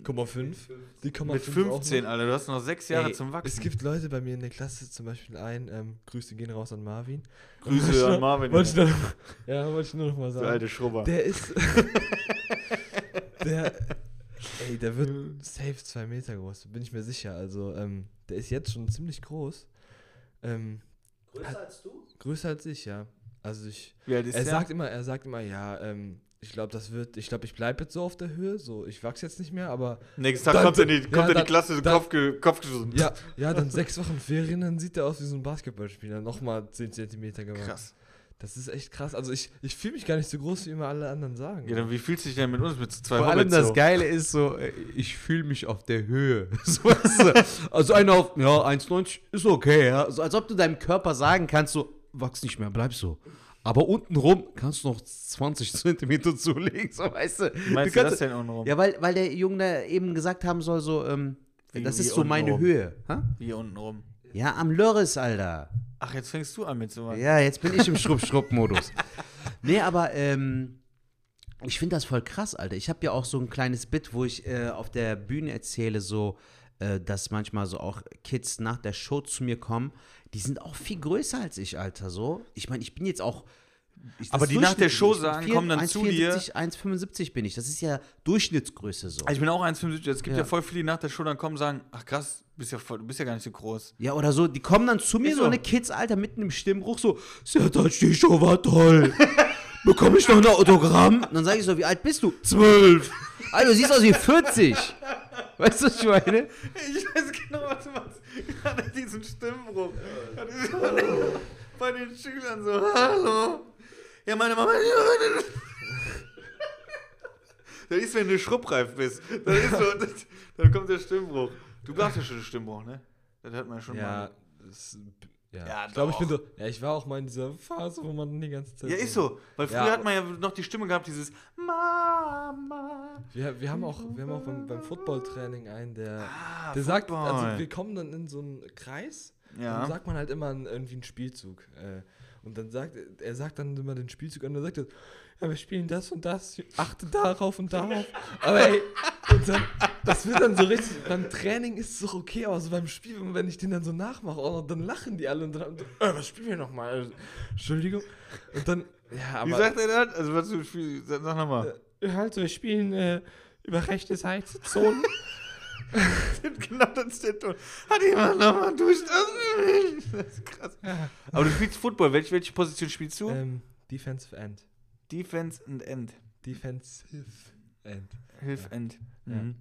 1,5. Die 0,5 Mit auch 15, noch. Alter. Du hast noch sechs Jahre Ey, zum Wachsen. Es gibt Leute bei mir in der Klasse, zum Beispiel einen, ähm, Grüße gehen raus an Marvin. Grüße an Marvin. Wollte ich nur noch, ja, wollte ich nur noch mal sagen. alte Schrubber. Der ist. (laughs) der. Ey, der wird safe zwei Meter groß, bin ich mir sicher. Also, ähm, der ist jetzt schon ziemlich groß. Ähm, Größer als du? größer als ich, ja. Also ich. Wie alt ist Er der? sagt immer, er sagt immer, ja, ähm, ich glaube, das wird, ich glaube, ich bleibe jetzt so auf der Höhe, so, ich wachse jetzt nicht mehr, aber Nächsten Tag Dann- kommt er in die, kommt ja, er in die Klasse, dann- Kopf, ge, Kopf geschossen. ja, (laughs) ja, dann sechs Wochen Ferien, dann sieht er aus wie so ein Basketballspieler, nochmal 10 Zentimeter gemacht. Krass. Das ist echt krass. Also ich, ich fühle mich gar nicht so groß, wie immer alle anderen sagen. Ja, dann wie fühlst du dich denn mit uns, mit zwei Vor allem Hobbits das so? Geile ist so, äh, ich fühle mich auf der Höhe. (laughs) So, also einer auf, ja, 1,90 ist okay, ja. So, als ob du deinem Körper sagen kannst, so, wachs nicht mehr, bleib so. Aber untenrum kannst du noch 20 (laughs) Zentimeter zulegen, so weißt du. Wie meinst du, kannst, das denn noch? Ja, weil, weil der Junge da eben gesagt haben soll, so, ähm, Wie- das wie ist so meine untenrum? Höhe. Ha? Hier unten rum. Ja, am Lörres, Alter. Ach, jetzt fängst du an mit sowas. Ja, jetzt bin ich im Schrupp-Schrupp-Modus. (laughs) nee, aber, ähm, ich finde das voll krass, Alter. Ich habe ja auch so ein kleines Bit, wo ich äh, auf der Bühne erzähle, so, äh, dass manchmal so auch Kids nach der Show zu mir kommen. Die sind auch viel größer als ich, Alter. So, ich meine, ich bin jetzt auch. Ich, Aber die nach der Show sagen, kommen dann zu dir. 1,74, 1,75 bin ich. Das ist ja Durchschnittsgröße so. Also ich bin auch 1,75. Es gibt ja. Ja. voll viele, die nach der Show dann kommen und sagen, ach krass, bist ja voll, du bist ja gar nicht so groß. Ja, oder so, die kommen dann zu mir, Ist so so. eine Kids, Alter, mitten im Stimmbruch, so, Sertac, die Show war toll. Bekomme ich noch ein Autogramm? Und dann sage ich so, wie alt bist du? Zwölf. (laughs) Alter, du siehst aus wie 40. Weißt du, was ich meine? Ich weiß genau, was du meinst. Gerade diesen Stimmbruch. Bei den Schülern so, hallo. Ja, meine Mama. Das ist, wenn du schrubbreif bist. Das ist so, das, dann kommt der Stimmbruch. Du gabst ja schon den Stimmbruch, ne? Das hört man schon Ja, mal. es, ja. Ja, ich glaube, ich bin so. Ja, ich war auch mal in dieser Phase, wo man die ganze Zeit. Ja, ist so. Weil früher Ja. hat man ja noch die Stimme gehabt, dieses Mama. Wir, wir haben auch, wir haben auch beim, beim Footballtraining einen, der, Ah, der sagt, Football. also wir kommen dann in so einen Kreis Ja. dann sagt man halt immer einen, irgendwie einen Spielzug. Äh, und dann sagt, er sagt dann immer den Spielzug an und dann sagt er, ja, wir spielen das und das, achte darauf und darauf. Aber ey, und dann, das wird dann so richtig, beim Training ist es doch okay, aber so beim Spiel, wenn ich den dann so nachmache, auch noch, dann lachen die alle und dann, äh, was spielen wir nochmal? Entschuldigung. Und dann, ja, aber. Wie sagt er das? Also, was du spielst, sag nochmal. Also, wir spielen äh, über rechte Seite, Zonen. (laughs) (laughs) genau das steht dort. Hat jemand nochmal durch das? (laughs) Das ist krass. ja. (laughs) Aber du spielst Football. Welche, welche Position spielst du? ähm, Defensive End. Defense und End. Defensive End. Hilf End. Ja. Mhm.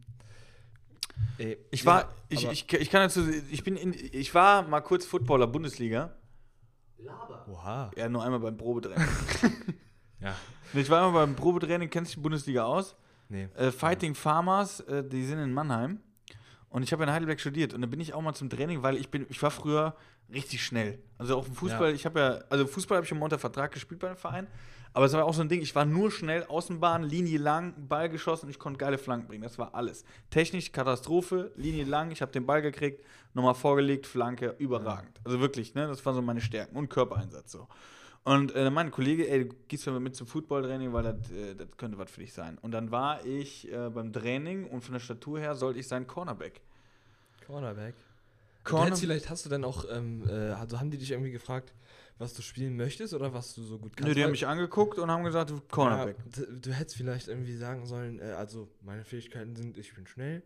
Ey, Ich ja, war, ich, ich, ich kann dazu, ich bin in, ich war mal kurz Footballer Bundesliga. Oha. Ja, nur einmal beim Probetraining. Ja. ich war einmal beim Probetraining, kennst du die Bundesliga aus? Nee. Äh, Fighting Farmers, äh, die sind in Mannheim. Und ich habe in Heidelberg studiert. Und da bin ich auch mal zum Training, weil ich bin, ich war früher richtig schnell. Also auch im Fußball, Ja. ich habe ja, also Fußball habe ich im unter Vertrag gespielt bei dem Verein. Aber es war auch so ein Ding, ich war nur schnell, Außenbahn, Linie lang, Ball geschossen und ich konnte geile Flanken bringen. Das war alles. Technisch Katastrophe, Linie lang, ich habe den Ball gekriegt, nochmal vorgelegt, Flanke, überragend. Also wirklich, ne, das waren so meine Stärken und Körpereinsatz so. Und äh, mein Kollege, ey, du gehst mal mit zum Footballtraining, weil das, äh, das könnte was für dich sein. Und dann war ich äh, beim Training und von der Statur her sollte ich sein Cornerback. Cornerback. Corner- vielleicht hast du dann auch, ähm, äh, also haben die dich irgendwie gefragt, was du spielen möchtest oder was du so gut kannst? Nö, die haben mich angeguckt und haben gesagt, du Cornerback. Ja, du hättest vielleicht irgendwie sagen sollen, äh, also meine Fähigkeiten sind, ich bin schnell.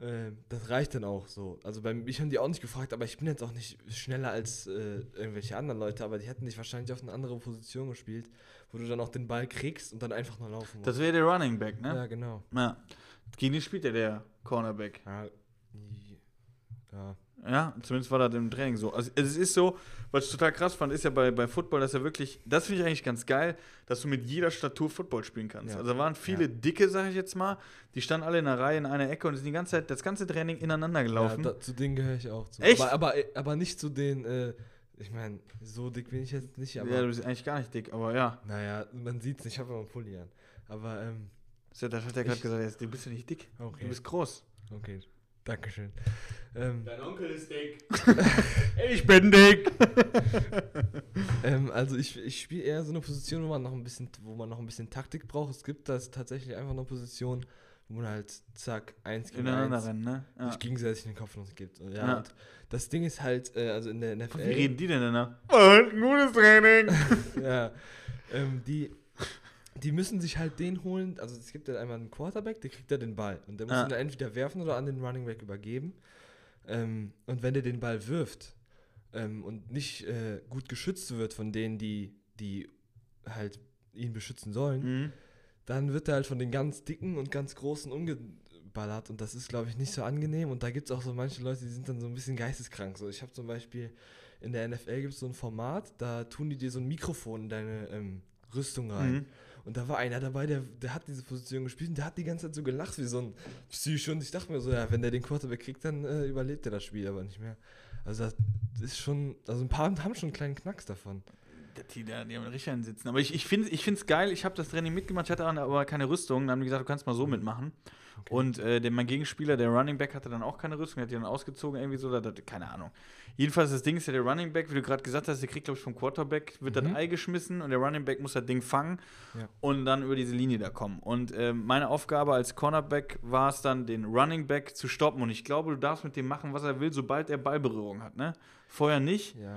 Äh, das reicht dann auch so. Also bei mich haben die auch nicht gefragt, aber ich bin jetzt auch nicht schneller als äh, irgendwelche anderen Leute, aber die hätten dich wahrscheinlich auf eine andere Position gespielt, wo du dann auch den Ball kriegst und dann einfach nur laufen musst. Das wäre der Running Back, ne? ja, genau. Ja. Gegen den spielt ja der Cornerback. Ja, ja. Ja, zumindest war das im Training so. Also es ist so, was ich total krass fand, ist ja bei, bei Football, dass er wirklich, das finde ich eigentlich ganz geil, dass du mit jeder Statur Football spielen kannst. Ja. Also da waren viele Ja. dicke, sage ich jetzt mal, die standen alle in einer Reihe in einer Ecke und sind die ganze Zeit, das ganze Training ineinander gelaufen. Ja, da, zu denen gehöre ich auch zu. Echt? Aber, aber, aber nicht zu den, äh, ich meine, so dick bin ich jetzt nicht, aber. ja, du bist eigentlich gar nicht dick, aber ja. naja, man sieht es nicht, ich habe immer einen Pulli an. Aber, ähm, Das hat er gerade gesagt, du bist ja nicht dick, okay. du bist groß. Okay, Dankeschön. Ähm, Dein Onkel ist dick. (laughs) ich bin dick. (laughs) ähm, also ich, ich spiele eher so eine Position, wo man noch ein bisschen, wo man noch ein bisschen Taktik braucht. Es gibt das tatsächlich einfach eine Position, wo man halt zack, eins gegen eins rennen, ne? Ja. sich gegenseitig in den Kopf gibt. Und, ja, Ja. Und das Ding ist halt, äh, also in der NFL. Wie reden die denn danach? ein gutes Training. (laughs) ja, ähm, die, die müssen sich halt den holen. Also es gibt ja einmal einen Quarterback, der kriegt ja den Ball. Und der muss Ah. ihn dann entweder werfen oder an den Running Back übergeben. Ähm, und wenn der den Ball wirft ähm, und nicht äh, gut geschützt wird von denen, die, die halt ihn beschützen sollen, Mhm. dann wird er halt von den ganz dicken und ganz großen umgeballert. Und das ist, glaube ich, nicht so angenehm. Und da gibt es auch so manche Leute, die sind dann so ein bisschen geisteskrank. So, ich habe zum Beispiel in der NFL gibt es so ein Format, da tun die dir so ein Mikrofon in deine ähm, Rüstung rein. Mhm. Und da war einer dabei, der, der hat diese Position gespielt und der hat die ganze Zeit so gelacht wie so ein Psycho. Und ich dachte mir so, ja, wenn der den Quarterback kriegt, dann äh, überlebt er das Spiel aber nicht mehr. Also das ist schon, also ein paar haben schon einen kleinen Knacks davon. die da die haben richtig einen sitzen. Aber ich, ich finde es geil. Ich habe das Training mitgemacht, ich hatte aber keine Rüstung. Dann haben die gesagt, du kannst mal so mitmachen. Und äh, der, mein Gegenspieler, der Running Back, hatte dann auch keine Rüstung. Der hat die dann ausgezogen, irgendwie so. Da, da, keine Ahnung. Jedenfalls, das Ding ist ja der Running Back, wie du gerade gesagt hast, der kriegt, glaube ich, vom Quarterback, wird Mhm. das Ei geschmissen und der Running Back muss das Ding fangen Ja. und dann über diese Linie da kommen. Und äh, meine Aufgabe als Cornerback war es dann, den Running Back zu stoppen. Und ich glaube, du darfst mit dem machen, was er will, sobald er Ballberührung hat. Ne? Vorher nicht. Ja.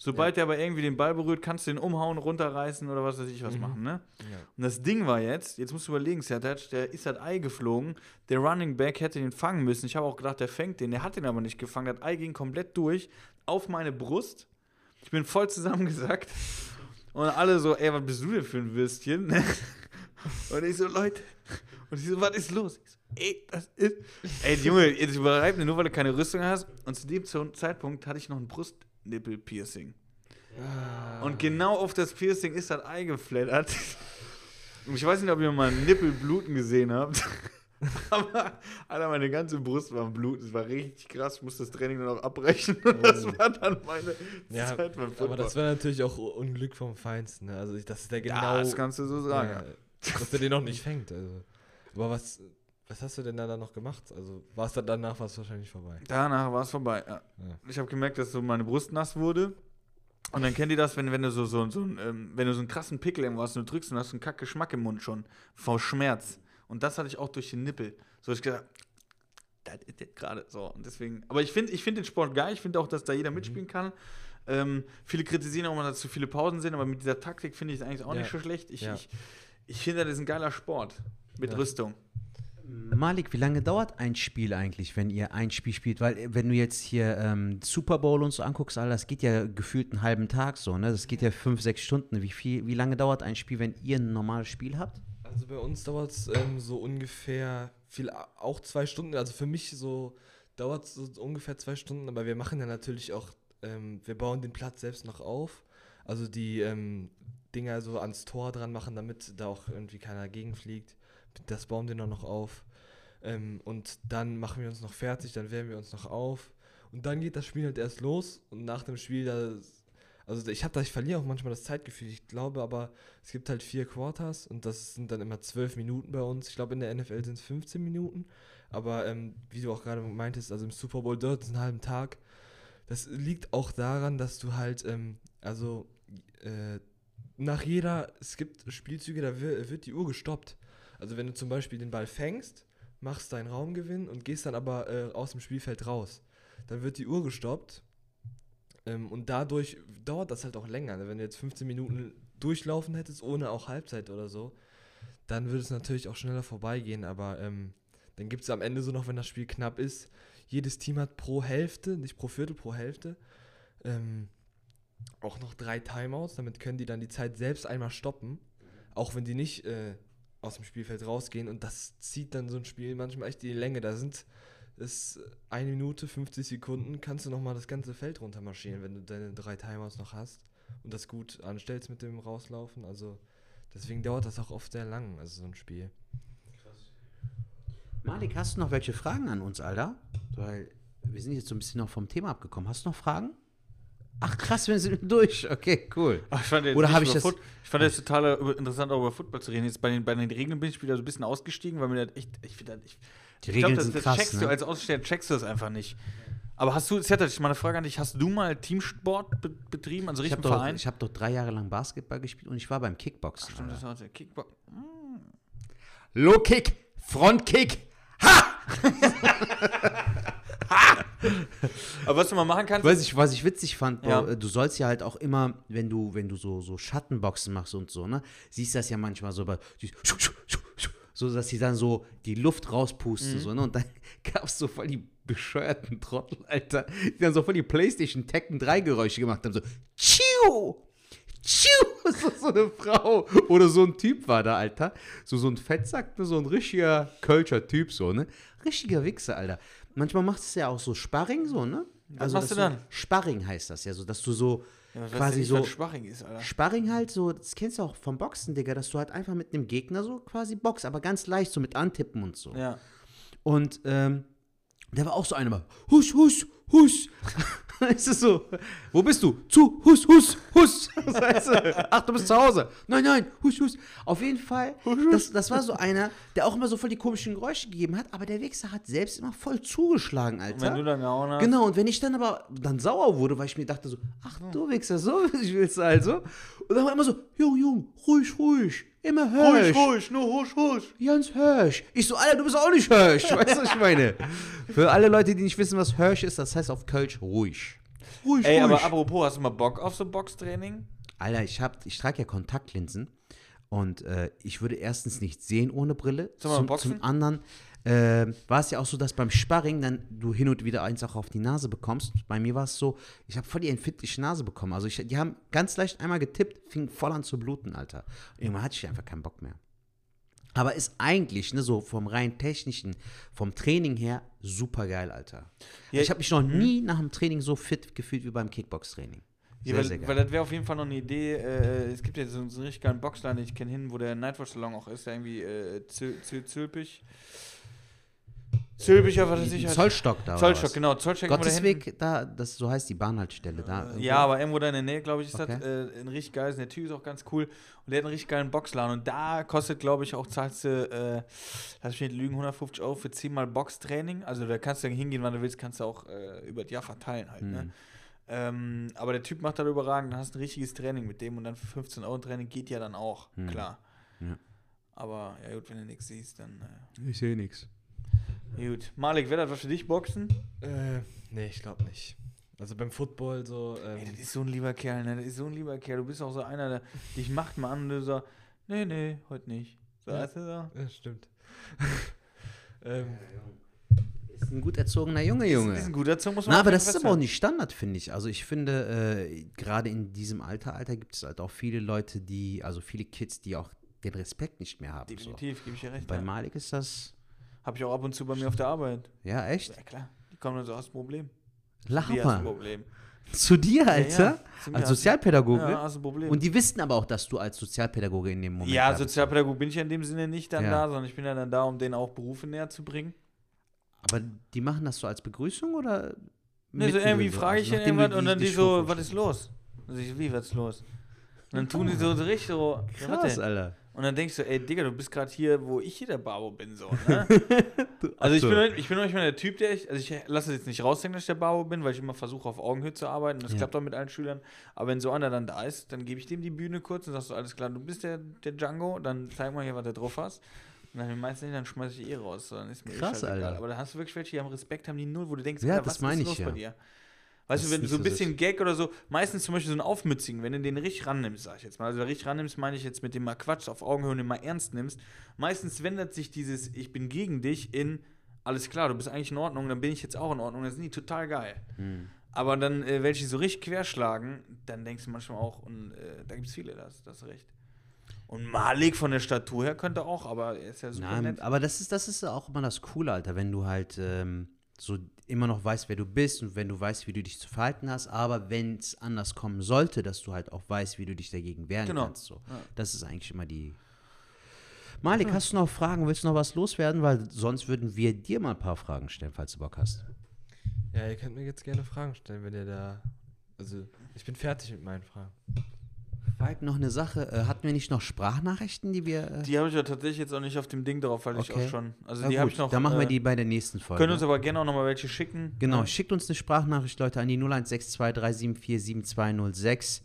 Sobald er aber irgendwie den Ball berührt, kannst du den umhauen, runterreißen oder was weiß ich was Mhm. machen. Ne? ja. Und das Ding war jetzt, jetzt musst du überlegen, Sertac, der ist das Ei geflogen. Der Running Back hätte den fangen müssen. Ich habe auch gedacht, der fängt den. Der hat den aber nicht gefangen. Das Ei ging komplett durch auf meine Brust. Ich bin voll zusammengesackt. Und alle so, ey, was bist du denn für ein Würstchen? (laughs) Und ich so, Leute. Und ich so, was ist los? Ich so, ey, das ist. Ey, Junge, jetzt überreib mir nur, weil du keine Rüstung hast. Und zu dem Zeitpunkt hatte ich noch ein Brustnippel-Piercing. Ah. Und genau auf das Piercing ist das Ei geflattert. Und ich weiß nicht, ob ihr mal Nippel bluten gesehen habt. (laughs) Aber, Alter, meine ganze Brust war am Blut. Es war richtig krass. Ich musste das Training dann auch abbrechen. Und (laughs) das Oh. war dann meine Ja, Zeit beim aber Football. das war natürlich auch Unglück vom Feinsten. Ne? Also, ich, dass der genau. ja, das kannst du so sagen. ja, dass der den noch nicht fängt. Also. Aber was, was hast du denn da noch gemacht? Also, war es dann danach war's wahrscheinlich vorbei. Danach war es vorbei. Ja. Ja. Ich habe gemerkt, dass so meine Brust nass wurde. Und dann kennt ihr das, wenn, wenn du so, so, so, ähm, wenn du so einen krassen Pickel irgendwo hast und du drückst und hast einen kack Geschmack im Mund schon. Vor Schmerz. Und das hatte ich auch durch den Nippel. So ich gedacht, das ist jetzt gerade so. Und deswegen, aber ich finde ich find den Sport geil. Ich finde auch, dass da jeder mitspielen kann. Ähm, viele kritisieren auch immer, dass zu viele Pausen sind, aber mit dieser Taktik finde ich es eigentlich auch Ja. nicht so schlecht. Ich, ich, ich finde, das ist ein geiler Sport. Mit. Rüstung. Malik, wie lange dauert ein Spiel eigentlich, wenn ihr ein Spiel spielt? Weil, äh, wenn du jetzt hier ähm, Super Bowl und so anguckst, Alter, das geht ja gefühlt einen halben Tag so, ne? Das geht ja fünf, sechs Stunden. Wie, viel, wie lange dauert ein Spiel, wenn ihr ein normales Spiel habt? Also bei uns dauert es ähm, so ungefähr viel, auch zwei Stunden. Also für mich so dauert es so ungefähr zwei Stunden, aber wir machen ja natürlich auch, ähm, wir bauen den Platz selbst noch auf. Also die ähm, Dinger so ans Tor dran machen, damit da auch irgendwie keiner gegenfliegt. Das bauen wir noch auf. Ähm, und dann machen wir uns noch fertig, dann wärmen wir uns noch auf. Und dann geht das Spiel halt erst los. Und nach dem Spiel, da, also ich habe da, ich verliere auch manchmal das Zeitgefühl. Ich glaube aber, es gibt halt vier Quarters und das sind dann immer zwölf Minuten bei uns. Ich glaube, in der NFL sind es 15 Minuten. Aber ähm, wie du auch gerade meintest, also im Super Bowl dort ist ein halben Tag. Das liegt auch daran, dass du halt, ähm, also äh, nach jeder, es gibt Spielzüge, da wird die Uhr gestoppt. Also wenn du zum Beispiel den Ball fängst, machst deinen Raumgewinn und gehst dann aber äh, aus dem Spielfeld raus, dann wird die Uhr gestoppt ähm, und dadurch dauert das halt auch länger. Wenn du jetzt 15 Minuten durchlaufen hättest, ohne auch Halbzeit oder so, dann würde es natürlich auch schneller vorbeigehen, aber ähm, dann gibt es am Ende so noch, wenn das Spiel knapp ist, jedes Team hat pro Hälfte, nicht pro Viertel, pro Hälfte, ähm, auch noch drei Timeouts, damit können die dann die Zeit selbst einmal stoppen, auch wenn die nicht äh, aus dem Spielfeld rausgehen und das zieht dann so ein Spiel manchmal echt die Länge. Da sind es eine Minute, 50 Sekunden, kannst du nochmal das ganze Feld runtermarschieren, wenn du deine drei Timeouts noch hast und das gut anstellst mit dem Rauslaufen. Also deswegen dauert das auch oft sehr lang, also so ein Spiel. Malik, hast du noch welche Fragen an uns, Alter? Weil wir sind jetzt so ein bisschen noch vom Thema abgekommen. Hast du noch Fragen? Ach krass, wir sind durch. Okay, cool. Ach, ich fand jetzt Oder nicht hab ich das- Foot- ich fand es total interessant, auch über Football zu reden. Jetzt bei den, bei den Regeln bin ich wieder so ein bisschen ausgestiegen, weil mir das echt, ich finde das, ich, Die ich Regeln das, sind das krass, checkst ne? du als Aussteher, checkst du das einfach nicht. Aber hast du, Zeta, ich mal eine Frage an dich, hast du mal Teamsport be betrieben, also Ich richtig habe Verein? ich hab doch drei Jahre lang Basketball gespielt und ich war beim Kickboxen. Stimmt, Alter. das war der Kickbox. Low Kick, Front Kick. (laughs) (laughs) Aber was du mal machen kannst, Weiß ich, was ich witzig fand, Ja. Äh, du sollst ja halt auch immer, wenn du, wenn du so, so Schattenboxen machst und so, ne, siehst das ja manchmal so, bei, so dass die dann so die Luft rauspusten, Mhm. so, ne, und dann (laughs) gab es so voll die bescheuerten Trottel, Alter, die dann so voll die Playstation Tekken 3 Geräusche gemacht haben, so, tschiu, tschiu, (laughs) so, so eine Frau oder so ein Typ war da, Alter, so, so ein Fettsack, so ein richtiger Kölscher Typ, so, ne, richtiger Wichser, Alter. Manchmal machst du es ja auch so Sparring, so, ne? Was machst dass du dann? Sparring heißt das ja, so, dass du so ja, quasi so. Schwaching ist, Alter. Sparring halt so, das kennst du auch vom Boxen, Digga, dass du halt einfach mit einem Gegner so quasi boxst, aber ganz leicht, so mit Antippen und so. Ja. Und ähm, da war auch so einer mal, husch, husch, husch. (laughs) Weißt du so, wo bist du? Zu, Hus, Hus, Hus. Weißt du? Ach, du bist zu Hause. Nein, nein, Hus, Hus. Auf jeden Fall, das, das war so einer, der auch immer so voll die komischen Geräusche gegeben hat, aber der Wichser hat selbst immer voll zugeschlagen, Alter. Und wenn du dann gehauen hast. Genau, und wenn ich dann aber dann sauer wurde, weil ich mir dachte so, ach du Wichser, so (laughs) willst du also. Und dann war immer so, Jung, Jung, ruhig, ruhig, immer Hirsch. ruhig, nur husch, husch. Jans Hirsch. Ich so, Alter, du bist auch nicht Hirsch. Weißt du, was ich meine? (laughs) Für alle Leute, die nicht wissen, was Hirsch ist, das heißt auf Kölsch ruhig. Ruhig, Ey, aber ruhig. apropos, hast du mal Bock auf so Boxtraining? Alter, ich, hab, ich trage ja Kontaktlinsen und äh, ich würde erstens nicht sehen ohne Brille. Sollen wir Zum, boxen? zum anderen äh, war es ja auch so, dass beim Sparring dann du hin und wieder eins auch auf die Nase bekommst. Bei mir war es so, ich habe voll die empfindliche Nase bekommen. Also ich, die haben ganz leicht einmal getippt, fing voll an zu bluten, Alter. Irgendwann hatte ich einfach keinen Bock mehr. Aber ist eigentlich, ne, so vom rein technischen, vom Training her, super geil, Alter. Ja, ich habe mich noch nie nach dem Training so fit gefühlt wie beim Kickbox-Training. Ja, Sehr, weil, sehr weil das wäre auf jeden Fall noch eine Idee. Äh, es gibt ja so, so einen richtig geilen Boxladen, den ich kenne hin, wo der Nightwatch-Salon auch ist, der irgendwie äh, Zül Zül Zülpich. Zülpich, ja, was weiß ich. halt. Zollstock da. Zollstock, genau. Zollstock. Gottesweg, da, das so heißt die Bahnhaltestelle da. irgendwo. Ja, aber irgendwo da in der Nähe, glaube ich, ist Okay. das äh, ein richtig geiles. Der Typ ist auch ganz cool. Und der hat einen richtig geilen Boxladen. Und da kostet, glaube ich, auch zahlst du, äh, lass mich nicht lügen, 150 Euro für 10 Mal Boxtraining. Also da kannst du hingehen, wann du willst, kannst du auch äh, über das Jahr verteilen halt. Ne? Mhm. Ähm, aber der Typ macht das überragend. Dann hast du ein richtiges Training mit dem. Und dann für 15 Euro Training geht ja dann auch, Mhm. klar. Ja. Aber ja gut, wenn du nichts siehst, dann äh, Ich sehe nichts. Gut. Malik, wäre das was für dich, Boxen? Äh, nee, ich glaube nicht. Also beim Football so, ähm, Ey, das ist so ein lieber Kerl, ne? Das ist so ein lieber Kerl. Du bist auch so einer, der dich macht mal an und du so, nee, nee, heute nicht. So, Ja. weißt du so? ja, stimmt. (laughs) ähm, Ist ein gut erzogener Junge, Ist, Junge. ist ein guter Zug, muss man Na, aber das ist aber auch nicht Standard, finde ich. Also ich finde, äh, gerade in diesem Alter, Alter, gibt es halt auch viele Leute, die, also viele Kids, die auch den Respekt nicht mehr haben. So. Definitiv, gebe ich dir recht. Bei ja. Malik ist das, Hab ich auch ab und zu bei mir auf der Arbeit. ja, echt? Ja, klar. Die kommen dann so, hast ein Problem. Lach Die hast ein mal. Problem. Zu dir, Alter? Ja, ja. Als Sozialpädagoge? Ja, hast ein Problem. Und die wissen aber auch, dass du als Sozialpädagoge in dem Moment ja, da bist. Sozialpädagog bin ich ja in dem Sinne nicht dann Ja. da, sondern ich bin ja dann da, um denen auch Berufe näher zu bringen. Aber die machen das so als Begrüßung oder? Ne, so irgendwie frage ich Also den nachdem du irgendwas und dann die dich so, was ist los? Also ich, wie, was ist los? Und dann tun die so, richtig so, ja, was Krass, denn? Alter. Und dann denkst du, ey, Digga, du bist gerade hier, wo ich hier der Babo bin, so, ne? (laughs) also ich so. bin, ich bin manchmal der Typ, der ich, also ich lasse es jetzt nicht raushängen, dass ich der Babo bin, weil ich immer versuche, auf Augenhöhe zu arbeiten. Das Ja. klappt auch mit allen Schülern. Aber wenn so einer dann da ist, dann gebe ich dem die Bühne kurz und sagst du, alles klar, du bist der, der Django, dann zeig mal hier, was du drauf hast. Und dann meistens nicht, dann schmeiße ich eh raus. So, dann ist mir eh Krass. Alter. Aber da hast du wirklich welche, die haben Respekt, haben die null, wo du denkst, Ja, Alter, das was meine ist ich los bei ja. dir? Weißt Das du, wenn ist so ein bisschen Gag oder so, meistens zum Beispiel so einen Aufmützigen, wenn du den richtig rannimmst, sag ich jetzt mal. Also richtig rannimmst, meine ich jetzt mit dem mal Quatsch auf Augenhöhe und den mal ernst nimmst. Meistens wendet sich dieses Ich bin gegen dich in alles klar, du bist eigentlich in Ordnung, dann bin ich jetzt auch in Ordnung. Das sind die total geil. Hm. Aber dann, äh, welche so richtig querschlagen, dann denkst du manchmal auch, und äh, da gibt es viele, das, das recht. Und Malik von der Statur her könnte auch, aber er ist ja super Nein, nett. aber das ist, das ist auch immer das Coole, Alter, wenn du halt ähm, so immer noch weißt, wer du bist und wenn du weißt, wie du dich zu verhalten hast, aber wenn es anders kommen sollte, dass du halt auch weißt, wie du dich dagegen wehren Genau. kannst. So. Ja. Das ist eigentlich immer die. Malik, hast du noch Fragen? Willst du noch was loswerden? Weil sonst würden wir dir mal ein paar Fragen stellen, falls du Bock hast. ja, ihr könnt mir jetzt gerne Fragen stellen, wenn ihr da. Also, ich bin fertig mit meinen Fragen. Falk, noch eine Sache. Äh, hatten wir nicht noch Sprachnachrichten, die wir. Äh, Die habe ich ja tatsächlich jetzt auch nicht auf dem Ding drauf, weil ich Okay. auch schon. Also na die habe ich noch. Dann machen wir äh, die bei der nächsten Folge. Können uns aber gerne auch nochmal welche schicken. Genau, Ja. schickt uns eine Sprachnachricht, Leute, an die 016237477206.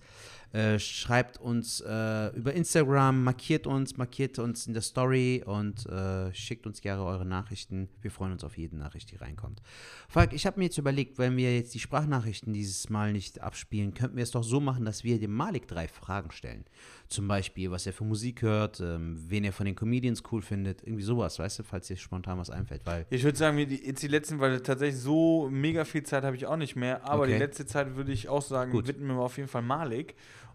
Äh, schreibt uns äh, über Instagram, markiert uns, markiert uns in der Story und äh, schickt uns gerne eure Nachrichten. Wir freuen uns auf jede Nachricht, die reinkommt. Falk, ich habe mir jetzt überlegt, wenn wir jetzt die Sprachnachrichten dieses Mal nicht abspielen, könnten wir es doch so machen, dass wir dem Malik drei Fragen stellen. Zum Beispiel, was er für Musik hört, ähm, wen er von den Comedians cool findet, irgendwie sowas, weißt du, falls dir spontan was einfällt, weil Ich würde sagen, die, jetzt die letzten, weil tatsächlich so mega viel Zeit habe ich auch nicht mehr. Aber Okay. die letzte Zeit würde ich auch sagen, Gut. widmen wir auf jeden Fall Malik.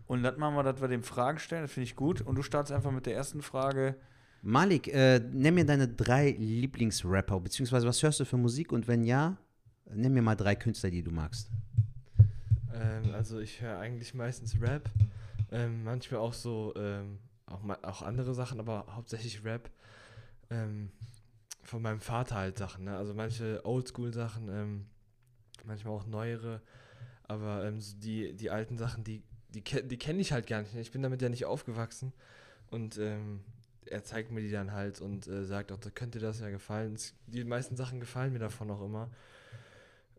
Und dann machen wir, dass wir dem Fragen stellen. Das finde ich gut. Und du startest einfach mit der ersten Frage. Malik, äh, nenn mir deine drei Lieblingsrapper, beziehungsweise was hörst du für Musik und wenn ja, nenn mir mal drei Künstler, die du magst. Ähm, also, ich höre eigentlich meistens Rap. Ähm, manchmal auch so, ähm, auch, auch andere Sachen, aber hauptsächlich Rap. Ähm, von meinem Vater halt Sachen, ne? Also manche Oldschool-Sachen, ähm, manchmal auch neuere. Aber ähm, so die, die alten Sachen, die, die, die kenne ich halt gar nicht. ne? Ich bin damit ja nicht aufgewachsen. Und ähm, er zeigt mir die dann halt und äh, sagt auch, da könnte das ja gefallen. Die meisten Sachen gefallen mir davon auch immer.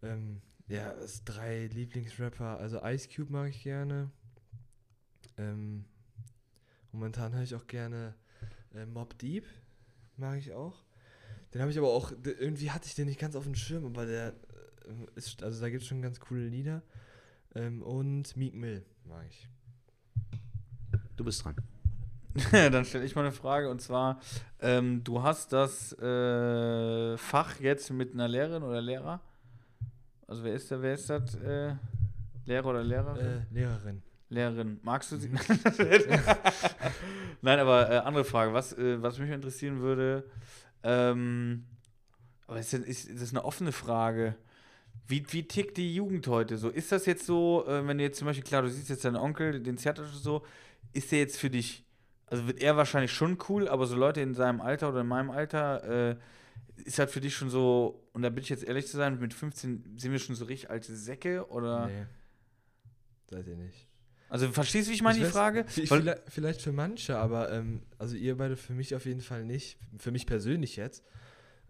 Ähm, ja, es drei Lieblingsrapper. Also Ice Cube mag ich gerne. Ähm, momentan höre ich auch gerne äh, Mob Deep. Mag ich auch. Den habe ich aber auch, irgendwie hatte ich den nicht ganz auf dem Schirm, aber der äh, ist, also da gibt es schon ganz coole Lieder. Ähm, und Meek Mill mag ich. Du bist dran. (laughs) Dann stelle ich mal eine Frage und zwar: ähm, Du hast das äh, Fach jetzt mit einer Lehrerin oder Lehrer? Also, wer ist da, wer ist das? Äh, Lehrer oder Lehrerin? Äh, Lehrerin. Lehrerin, magst du sie? (laughs) Nein, aber äh, andere Frage. Was, äh, was mich interessieren würde, ähm, aber ist, das- ist, ist das eine offene Frage? Wie, wie tickt die Jugend heute so? Ist das jetzt so, äh, wenn du jetzt zum Beispiel, klar, du siehst jetzt deinen Onkel, den Theater so, ist der jetzt für dich, also wird er wahrscheinlich schon cool, aber so Leute in seinem Alter oder in meinem Alter, äh, ist halt für dich schon so, und da bin ich jetzt ehrlich zu sein, mit 15 sind wir schon so richtig alte Säcke oder? Nee. Seid ihr nicht. Also verstehst du, wie ich meine, Ich die weiß- Frage? Vielleicht, vielleicht für manche, aber ähm, also ihr beide für mich auf jeden Fall nicht. Für mich persönlich jetzt.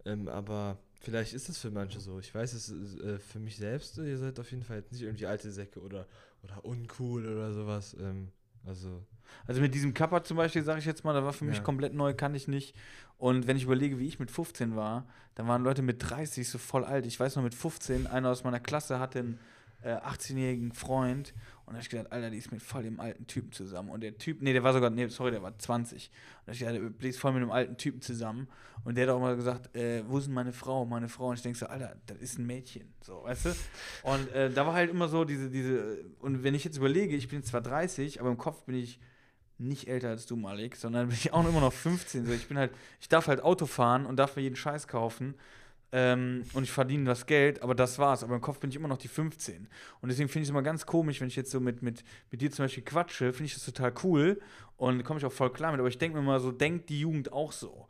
Ähm, aber vielleicht ist es für manche so. Ich weiß es äh, für mich selbst, ihr seid auf jeden Fall jetzt nicht irgendwie alte Säcke oder, oder uncool oder sowas. Ähm, also, Also mit diesem Kappa zum Beispiel, sage ich jetzt mal, da war für mich Ja. komplett neu, kann ich nicht. Und wenn ich überlege, wie ich mit 15 war, dann waren Leute mit 30 so voll alt. Ich weiß noch, mit 15, einer aus meiner Klasse hatte einen äh, 18-jährigen Freund und da hab ich gedacht, Alter, die ist mit voll dem alten Typen zusammen. Und der Typ, nee, der war sogar, nee, sorry, der war 20. Und da ich gedacht, die ist voll mit einem alten Typen zusammen. Und der hat auch mal gesagt, äh, wo ist denn meine Frau, meine Frau? Und ich denke so, Alter, das ist ein Mädchen, so, weißt du? Und äh, da war halt immer so diese, diese, und wenn ich jetzt überlege, ich bin zwar 30, aber im Kopf bin ich nicht älter als du, Malik, sondern bin ich auch immer noch 15. So, ich bin halt, ich darf halt Auto fahren und darf mir jeden Scheiß kaufen. Ähm, und ich verdiene das Geld, aber das war's. Aber im Kopf bin ich immer noch die 15. Und deswegen finde ich es immer ganz komisch, wenn ich jetzt so mit, mit, mit dir zum Beispiel quatsche, finde ich das total cool und komme ich auch voll klar mit. Aber ich denke mir mal so, denkt die Jugend auch so?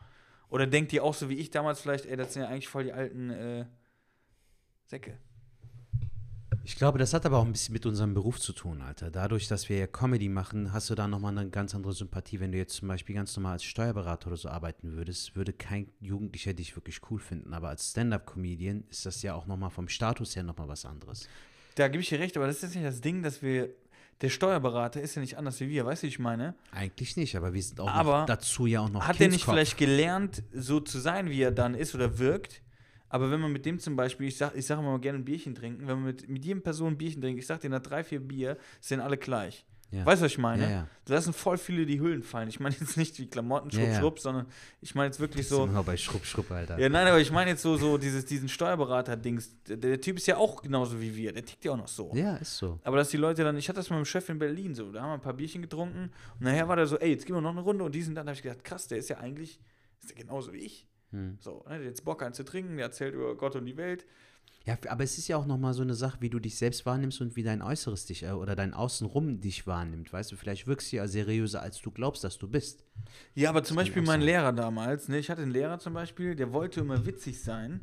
Oder denkt die auch so wie ich damals vielleicht, ey, das sind ja eigentlich voll die alten äh, Säcke. Ich glaube, das hat aber auch ein bisschen mit unserem Beruf zu tun, Alter. Dadurch, dass wir ja Comedy machen, hast du da nochmal eine ganz andere Sympathie. Wenn du jetzt zum Beispiel ganz normal als Steuerberater oder so arbeiten würdest, würde kein Jugendlicher dich wirklich cool finden. Aber als Stand-Up-Comedian ist das ja auch nochmal vom Status her nochmal was anderes. Da gebe ich dir recht, aber das ist nicht das Ding, dass wir. Der Steuerberater ist ja nicht anders wie wir, weißt du, wie ich meine? Eigentlich nicht, aber wir sind auch Aber dazu ja auch noch Hat er nicht vielleicht gelernt, so zu sein, wie er dann ist oder wirkt? Aber wenn man mit dem zum Beispiel, ich sag, ich sag immer mal gerne ein Bierchen trinken, wenn man mit, mit jedem Person ein Bierchen trinkt, ich sag dir, nach drei, vier Bier sind alle gleich. Ja. Weißt du, was ich meine? Ja, ja. Da lassen voll viele die Hüllen fallen. Ich meine jetzt nicht wie Klamotten, Schrupp, ja. Schrupp, sondern ich meine jetzt wirklich so. Noch bei Schrupp, Schrupp, Alter. Ja, nein, aber ich meine jetzt so, so dieses, diesen Steuerberater-Dings. Der, der Typ ist ja auch genauso wie wir. Der tickt ja auch noch so. ja, ist so. Aber dass die Leute dann, ich hatte das mit meinem Chef in Berlin so, da haben wir ein paar Bierchen getrunken und nachher war der so, ey, jetzt gehen wir noch eine Runde und diesen dann habe ich gedacht, krass, der ist ja eigentlich, ist der genauso wie ich. Hm. So, ne, der hat jetzt Bock einen zu trinken, der erzählt über Gott und die Welt. Ja, aber es ist ja auch nochmal so eine Sache, wie du dich selbst wahrnimmst und wie dein Äußeres dich äh, oder dein Außenrum dich wahrnimmt. Weißt du, vielleicht wirkst du ja seriöser, als du glaubst, dass du bist. Ja, aber zum kann Beispiel mein. Lehrer damals, ne, ich hatte einen Lehrer zum Beispiel, der wollte immer witzig sein,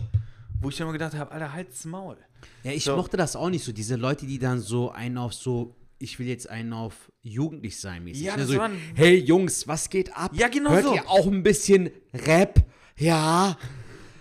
wo ich dann immer gedacht habe, Alter, halt's Maul. Ja, ich So. mochte das auch nicht so. Diese Leute, die dann so einen auf so, ich will jetzt einen auf jugendlich sein mäßig. Ja, das so, waren- hey Jungs, was geht ab? Ja, genau Hört so. ihr auch ein bisschen Rap? Ja.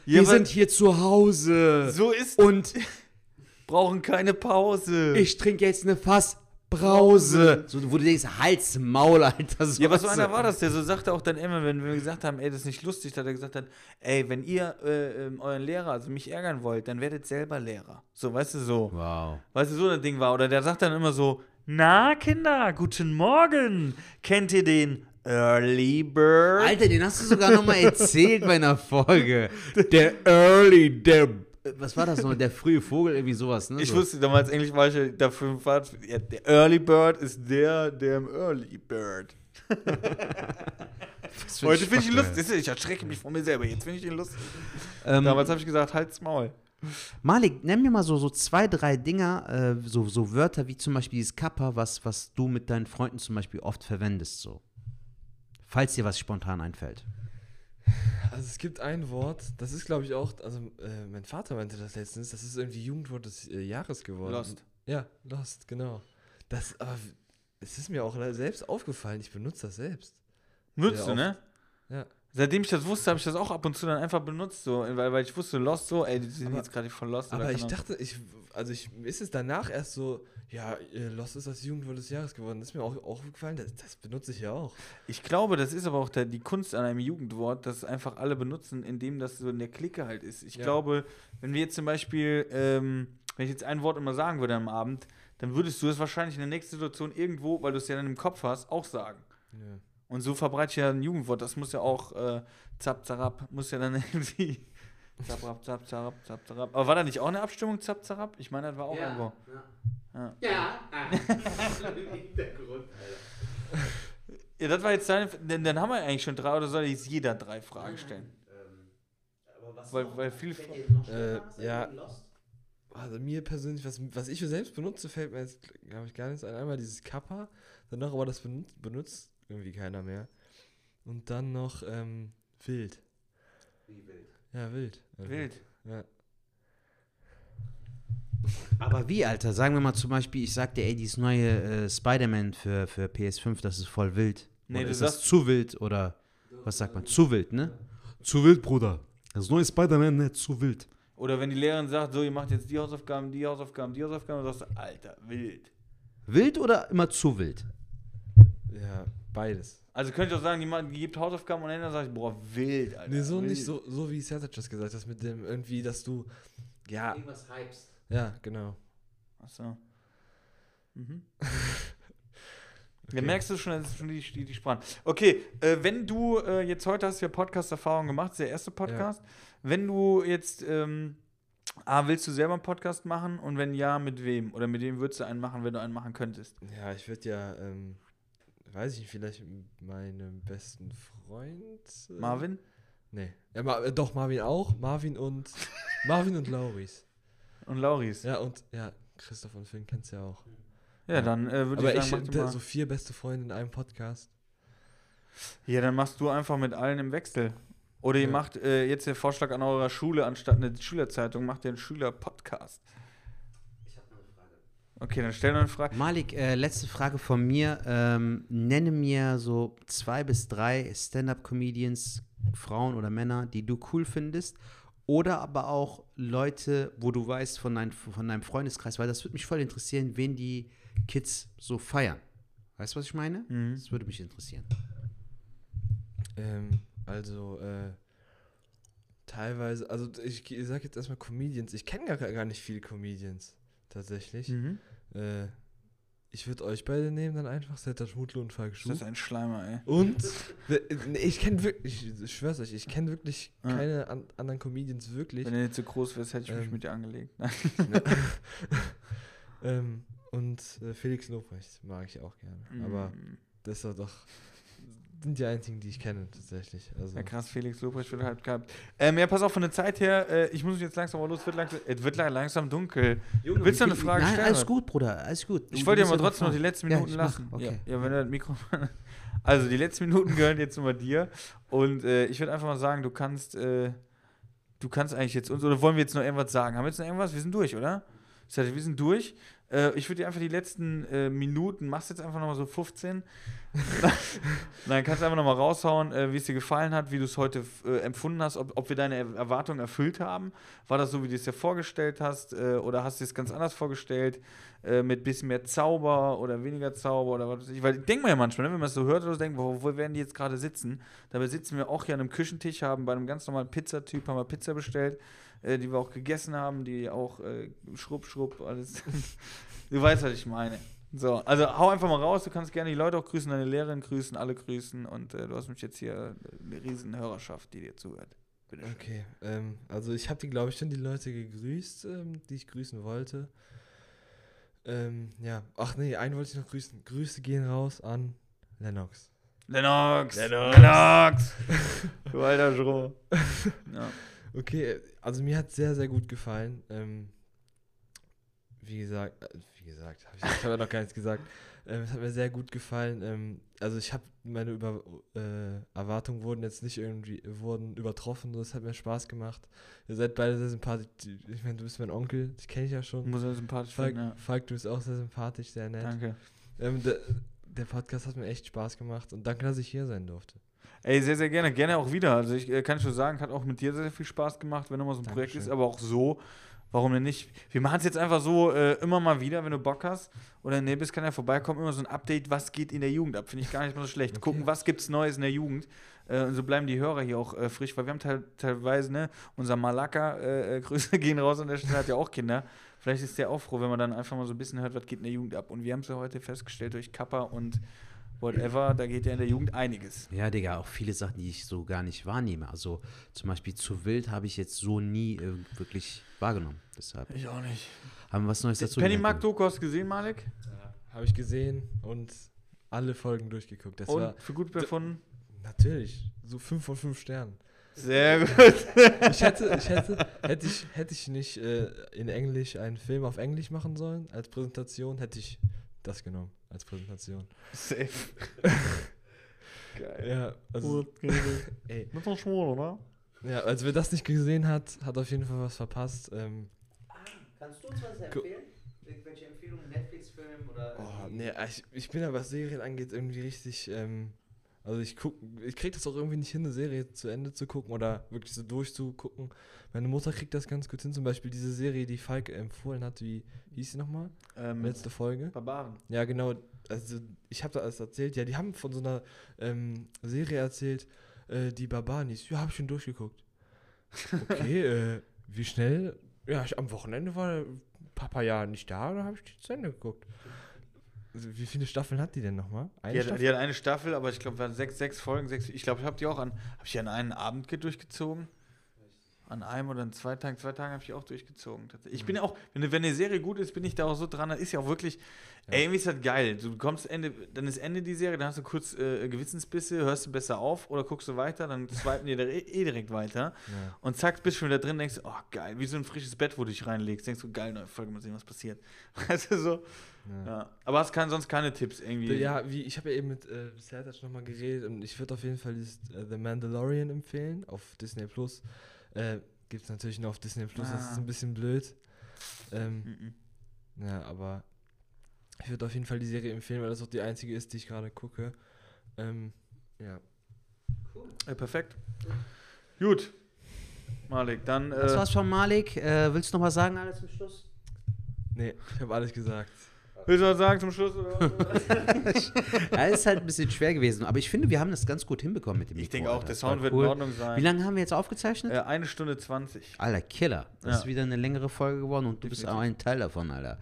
Ja, Wir sind hier zu Hause. So ist, Und (laughs) brauchen keine Pause. ich trinke jetzt eine Fassbrause. So, wo du denkst, Hals, Maul, Alter. So Ja, aber so was. einer war das, der so sagte auch dann immer, wenn wir gesagt haben, ey, das ist nicht lustig, dass er gesagt hat, ey, wenn ihr äh, ähm, euren Lehrer, also mich ärgern wollt, dann werdet selber Lehrer. So, weißt du, so. Wow. Weißt du, so ein Ding war. Oder der sagt dann immer so, na, Kinder, guten Morgen. Kennt ihr den Early Bird? Alter, den hast du sogar noch mal erzählt bei einer Folge. (laughs) Der Early, der. Was war das noch? Der frühe Vogel, irgendwie sowas, ne? ich so. wusste damals, Englisch war ich ja dafür, ja, der Early Bird ist der, der im Early Bird. (laughs) Heute finde ich ihn lustig. Ich erschrecke mich von mir selber. Jetzt finde ich ihn lustig. Ähm, Damals habe ich gesagt, halt's Maul. Malik, nenn mir mal so, so zwei, drei Dinger, äh, so, so Wörter wie zum Beispiel dieses Kappa, was, was du mit deinen Freunden zum Beispiel oft verwendest, so. Falls dir was spontan einfällt. Also es gibt ein Wort, das ist glaube ich auch, also äh, mein Vater meinte das letztens, das ist irgendwie Jugendwort des äh, Jahres geworden. Lost. Ja, Lost, genau. Das, aber es ist mir auch selbst aufgefallen, ich benutze das selbst. Nutzt du, ne? Ja. Seitdem ich das wusste, habe ich das auch ab und zu dann einfach benutzt, so, weil, weil ich wusste, Lost so, ey, die sind Aber- jetzt gerade voll Lost. Aber ich dachte, ich, also ich, ist es danach erst so, ja, äh, Lost ist das Jugendwort des Jahres geworden. Das ist mir auch, auch aufgefallen, das, das benutze ich ja auch. Ich glaube, das ist aber auch der, die Kunst an einem Jugendwort, dass einfach alle benutzen, indem das so in der Clique halt ist. Ich Ja. glaube, wenn wir jetzt zum Beispiel, ähm, wenn ich jetzt ein Wort immer sagen würde am Abend, dann würdest du es wahrscheinlich in der nächsten Situation irgendwo, weil du es ja dann im Kopf hast, auch sagen. Ja. Und so verbreite ich ja ein Jugendwort. Das muss ja auch äh, zap, zarab, muss ja dann (laughs) irgendwie. Zap, zap, zap, zarab, zap, zarab. Aber war da nicht auch eine Abstimmung, zap, zarab? Ich meine, das war auch irgendwo. Ja. Ja. (laughs) Hintergrund, Alter. Ja, das war jetzt deine. Denn dann haben wir eigentlich schon drei oder soll jetzt jeder drei Fragen stellen? Ähm, aber was Weil- noch? weil viel Fällt Fra- dir jetzt noch Äh, ja. Also mir persönlich, was, was ich für selbst benutze, fällt mir jetzt, glaube ich, gar nichts ein. Einmal dieses Kappa, danach aber das benutzt, benutzt irgendwie keiner mehr. Und dann noch ähm, wild. Wie wild. Ja, wild. Wild. Ja. Aber wie, Alter? Sagen wir mal zum Beispiel, ich sag dir, ey, dieses neue äh, Spider-Man für, für PS5, das ist voll wild. Nee, oder du ist das zu wild oder was sagt man? Zu wild, ne? Zu wild, Bruder. Das neue Spider-Man, ne? Zu wild. Oder wenn die Lehrerin sagt, so, ihr macht jetzt die Hausaufgaben, die Hausaufgaben, die Hausaufgaben, dann sagst du, Alter, wild. Wild oder immer zu wild? Ja, beides. Also könnte ich auch sagen, die gibt Hausaufgaben und dann sage ich, boah, wild, Alter. Nee, so wild. nicht so, so wie Sertac das gesagt hat, mit dem irgendwie, dass du. Ja, Irgendwas hypst. Ja, genau. Achso. Mhm. (laughs) Ja, merkst du schon, das ist schon die, die, die Sprache. Okay, äh, wenn du äh, jetzt heute hast du ja Podcast-Erfahrung gemacht, das ist der erste Podcast. Wenn du jetzt, ähm, A, willst du selber einen Podcast machen und wenn ja, mit wem? Oder mit wem würdest du einen machen, wenn du einen machen könntest? Ja, ich würde ja, ähm, weiß ich nicht, vielleicht meinem besten Freund. äh, Marvin? Nee. Ja, Ma äh, doch, Marvin auch. Marvin und. (laughs) Marvin und Lauris. Und Lauris. Ja, Ja, und ja, Christoph und Finn kennst du ja auch. dann äh, würde ich ich, sagen, du da- so vier beste Freunde in einem Podcast. Ja, dann machst du einfach mit allen im Wechsel. Oder ihr Ja. macht äh, jetzt der Vorschlag an eurer Schule, anstatt eine Schülerzeitung, macht ihr einen Schüler-Podcast. Ich habe noch eine Frage. Okay, dann stell noch eine Frage. Malik, äh, letzte Frage von mir. Ähm, nenne mir so zwei bis drei Stand-up-Comedians, Frauen oder Männer, die du cool findest. Oder aber auch Leute, wo du weißt von, dein, von deinem Freundeskreis, weil das würde mich voll interessieren, wen die Kids so feiern. Weißt du, was ich meine? Mhm. Das würde mich interessieren. Ähm, also, äh, teilweise, also ich, ich sag jetzt erstmal Comedians. Ich kenne gar, gar nicht viele Comedians, tatsächlich. Mhm. Äh, ich würde euch beide nehmen, dann einfach Setter Schmutle und Falk Das ist ein Schleimer, ey. Und ich kenne wirklich, ich schwör's euch, ich kenne wirklich Ja. keine an, anderen Comedians wirklich. Wenn du nicht so groß wärst, hätte ich mich Ähm. mit dir angelegt. (laughs) ähm, und äh, Felix Lobrecht mag ich auch gerne. Aber Mm. das ist doch, sind die einzigen, die ich kenne, tatsächlich. Also, Ja, krass, Felix Lobrecht wird halt gehabt. Ähm, ja, pass auf, von der Zeit her, äh, ich muss mich jetzt langsam mal los, wird langsam, es wird la- langsam dunkel. Willst du eine Frage Nein, stellen? alles gut, Bruder, alles gut. Ich wollte ja mal trotzdem noch die letzten Ja, Minuten mach, lassen. okay. Ja, ja, wenn du das Mikro. (laughs) Also, die letzten Minuten gehören jetzt immer dir. Und äh, ich würde einfach mal sagen, du kannst, äh, du kannst eigentlich jetzt uns, oder wollen wir jetzt noch irgendwas sagen? Haben wir jetzt noch irgendwas? Wir sind durch, oder? Das heißt, wir sind durch. Äh, ich würde dir einfach die letzten äh, Minuten, machst jetzt einfach nochmal so 15. Dann (laughs) kannst du einfach nochmal raushauen, äh, wie es dir gefallen hat, wie du es heute äh, empfunden hast, ob, ob wir deine Er- Erwartungen erfüllt haben. War das so, wie du es dir vorgestellt hast? Äh, oder hast du es ganz anders vorgestellt? Äh, mit bisschen mehr Zauber oder weniger Zauber oder was weiß ich? Weil denkt man ja manchmal, ne, wenn man es so hört oder so denkt, wo, wo werden die jetzt gerade sitzen? Dabei sitzen wir auch hier an einem Küchentisch, haben bei einem ganz normalen Pizzatyp, haben wir Pizza bestellt, äh, die wir auch gegessen haben, die auch äh, schrupp, schrupp, alles. (laughs) du weißt, was ich meine. So, also hau einfach mal raus, du kannst gerne die Leute auch grüßen, deine Lehrerin grüßen, alle grüßen und äh, du hast mich jetzt hier äh, eine riesen Hörerschaft, die dir zuhört. Bitte schön. Okay, ähm, also ich habe die, glaube ich, schon die Leute gegrüßt, ähm, die ich grüßen wollte. Ähm, ja, ach nee, einen wollte ich noch grüßen. Grüße gehen raus an Lennox. Lennox! Lennox. Lennox! (laughs) du alter Schroh. Ja. Okay, also mir hat sehr, sehr gut gefallen. Ähm, wie gesagt, äh, wie gesagt, hab ich, ich habe ja noch gar nichts gesagt. Ähm, es hat mir sehr gut gefallen. Ähm, also ich habe meine Über äh, Erwartungen wurden jetzt nicht irgendwie wurden übertroffen. Das hat mir Spaß gemacht. Ihr seid beide sehr sympathisch. Ich meine, du bist mein Onkel, ich kenne dich ja schon. Muss er sympathisch Falk, finden, ja. Falk, du bist auch sehr sympathisch, sehr nett. Danke. Ähm, der, der Podcast hat mir echt Spaß gemacht und danke, dass ich hier sein durfte. Ey, sehr, sehr gerne. Gerne auch wieder. Also ich äh, kann schon sagen, hat auch mit dir sehr, sehr viel Spaß gemacht, wenn nochmal so ein Projekt Dankeschön. ist, aber auch so. Warum denn nicht? Wir machen es jetzt einfach so äh, immer mal wieder, wenn du Bock hast. Oder Nebis kann ja vorbeikommen, immer so ein Update, was geht in der Jugend ab. Finde ich gar nicht mal so schlecht. Okay. Gucken, was gibt's Neues in der Jugend. Äh, und so bleiben die Hörer hier auch äh, frisch, weil wir haben teil teilweise, ne, unser Malaka, äh, äh, (laughs) Grüße gehen raus an der Stelle, hat ja auch Kinder. Vielleicht ist der auch froh, wenn man dann einfach mal so ein bisschen hört, was geht in der Jugend ab. Und wir haben es ja heute festgestellt durch Kappa und whatever, da geht ja in der Jugend einiges. Ja, Digga, auch viele Sachen, die ich so gar nicht wahrnehme. Also zum Beispiel zu wild habe ich jetzt so nie äh, wirklich wahrgenommen. Deshalb Ich auch nicht. haben wir was Neues dazu Penny. Mark du gesehen, Malik? Habe ich gesehen und alle Folgen durchgeguckt. Das war Und für gut befunden? natürlich so 5 von 5 Sternen. Sehr gut. Ich hätte, ich hätte, hätte ich, hätte ich nicht äh, in Englisch einen Film auf Englisch machen sollen als Präsentation, hätte ich das genommen als Präsentation. Safe. (laughs) Geil. Ja, also, (laughs) ey, Mit doch schwul, oder? ja, als wer das nicht gesehen hat, hat auf jeden Fall was verpasst. Ähm, Kannst du uns was empfehlen? Irgendwelche Empfehlungen, Netflix-Film oder. oh, nee, ich, ich bin ja, was Serien angeht, irgendwie richtig. Ähm, also ich guck, ich krieg das auch irgendwie nicht hin, eine Serie zu Ende zu gucken oder wirklich so durchzugucken. Meine Mutter kriegt das ganz gut hin, zum Beispiel diese Serie, die Falk empfohlen hat, wie hieß sie nochmal? Ähm, Letzte Folge. Barbaren. Ja, genau. Also, ich habe da alles erzählt. Ja, die haben von so einer ähm, Serie erzählt, äh, die Barbanis. Ja, habe ich schon durchgeguckt. Okay, (laughs) äh, wie schnell? Ja, ich, am Wochenende war Papa ja nicht da, da habe ich die zu Ende geguckt. Also, wie viele Staffeln hat die denn nochmal? Die hat, die hat eine Staffel, aber ich glaube, waren sechs, sechs Folgen, sechs. Ich glaube, ich habe die auch an. Habe ich die an einen Abend ge- durchgezogen? An einem oder an zwei Tagen, zwei Tagen habe ich auch durchgezogen. Ich bin ja auch, wenn, eine- wenn eine Serie gut ist, bin ich da auch so dran, dann ist ja auch wirklich, Ja. ey, irgendwie ist das geil. Du kommst Ende, dann ist Ende die Serie, dann hast du kurz äh, Gewissensbisse, hörst du besser auf oder guckst du weiter, dann (laughs) swipen da eh eh direkt weiter. Ja. Und zack, bist du schon wieder drin, denkst du, oh geil, wie so ein frisches Bett, wo du dich reinlegst. Denkst du, geil, neue Folge, mal sehen, was passiert. (laughs) Weißt du so? Ja. Ja. Aber hast kein, sonst keine Tipps irgendwie. Ja, wie, ich habe ja eben mit äh, Sertac nochmal geredet und ich würde auf jeden Fall dieses äh, The Mandalorian empfehlen auf Disney Plus. Äh, Gibt es natürlich nur auf Disney Plus, das Ah. ist ein bisschen blöd. Ähm, Mhm. Ja, aber ich würde auf jeden Fall die Serie empfehlen, weil das auch die einzige ist, die ich gerade gucke. Ähm, ja. Ja, perfekt. Gut. Malik, dann. Das Äh, war's von Malik. Äh, willst du noch was sagen, alles zum Schluss? Nee, ich habe alles gesagt. Willst du was sagen zum Schluss? (laughs) Ja, ist halt ein bisschen schwer gewesen, aber ich finde, wir haben das ganz gut hinbekommen mit dem ich Mikro, denke auch, der Sound wird cool. in Ordnung Wie sein. lange haben wir jetzt aufgezeichnet? Äh, eine Stunde 20. Alter, Killer. Das Ja. ist wieder eine längere Folge geworden und du bist Definitiv. auch ein Teil davon, Alter.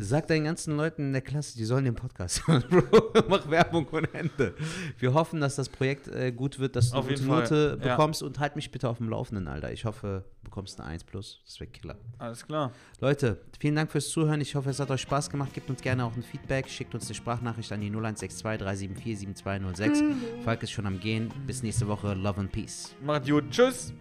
Sag deinen ganzen Leuten in der Klasse, die sollen den Podcast (laughs) hören, Bro. Mach Werbung ohne Ende. Wir hoffen, dass das Projekt äh, gut wird, dass du Auf eine gute Note ja. bekommst und halt mich bitte auf dem Laufenden, Alter. Ich hoffe, du bekommst eine 1 plus. Das wäre Killer. Alles klar. Leute, vielen Dank fürs Zuhören. Ich hoffe, es hat euch Spaß gemacht. Gebt uns gerne auch ein Feedback. Schickt uns eine Sprachnachricht an die 0162 374 7206. Falk ist schon am Gehen. Bis nächste Woche. Love and Peace. Macht gut. Tschüss.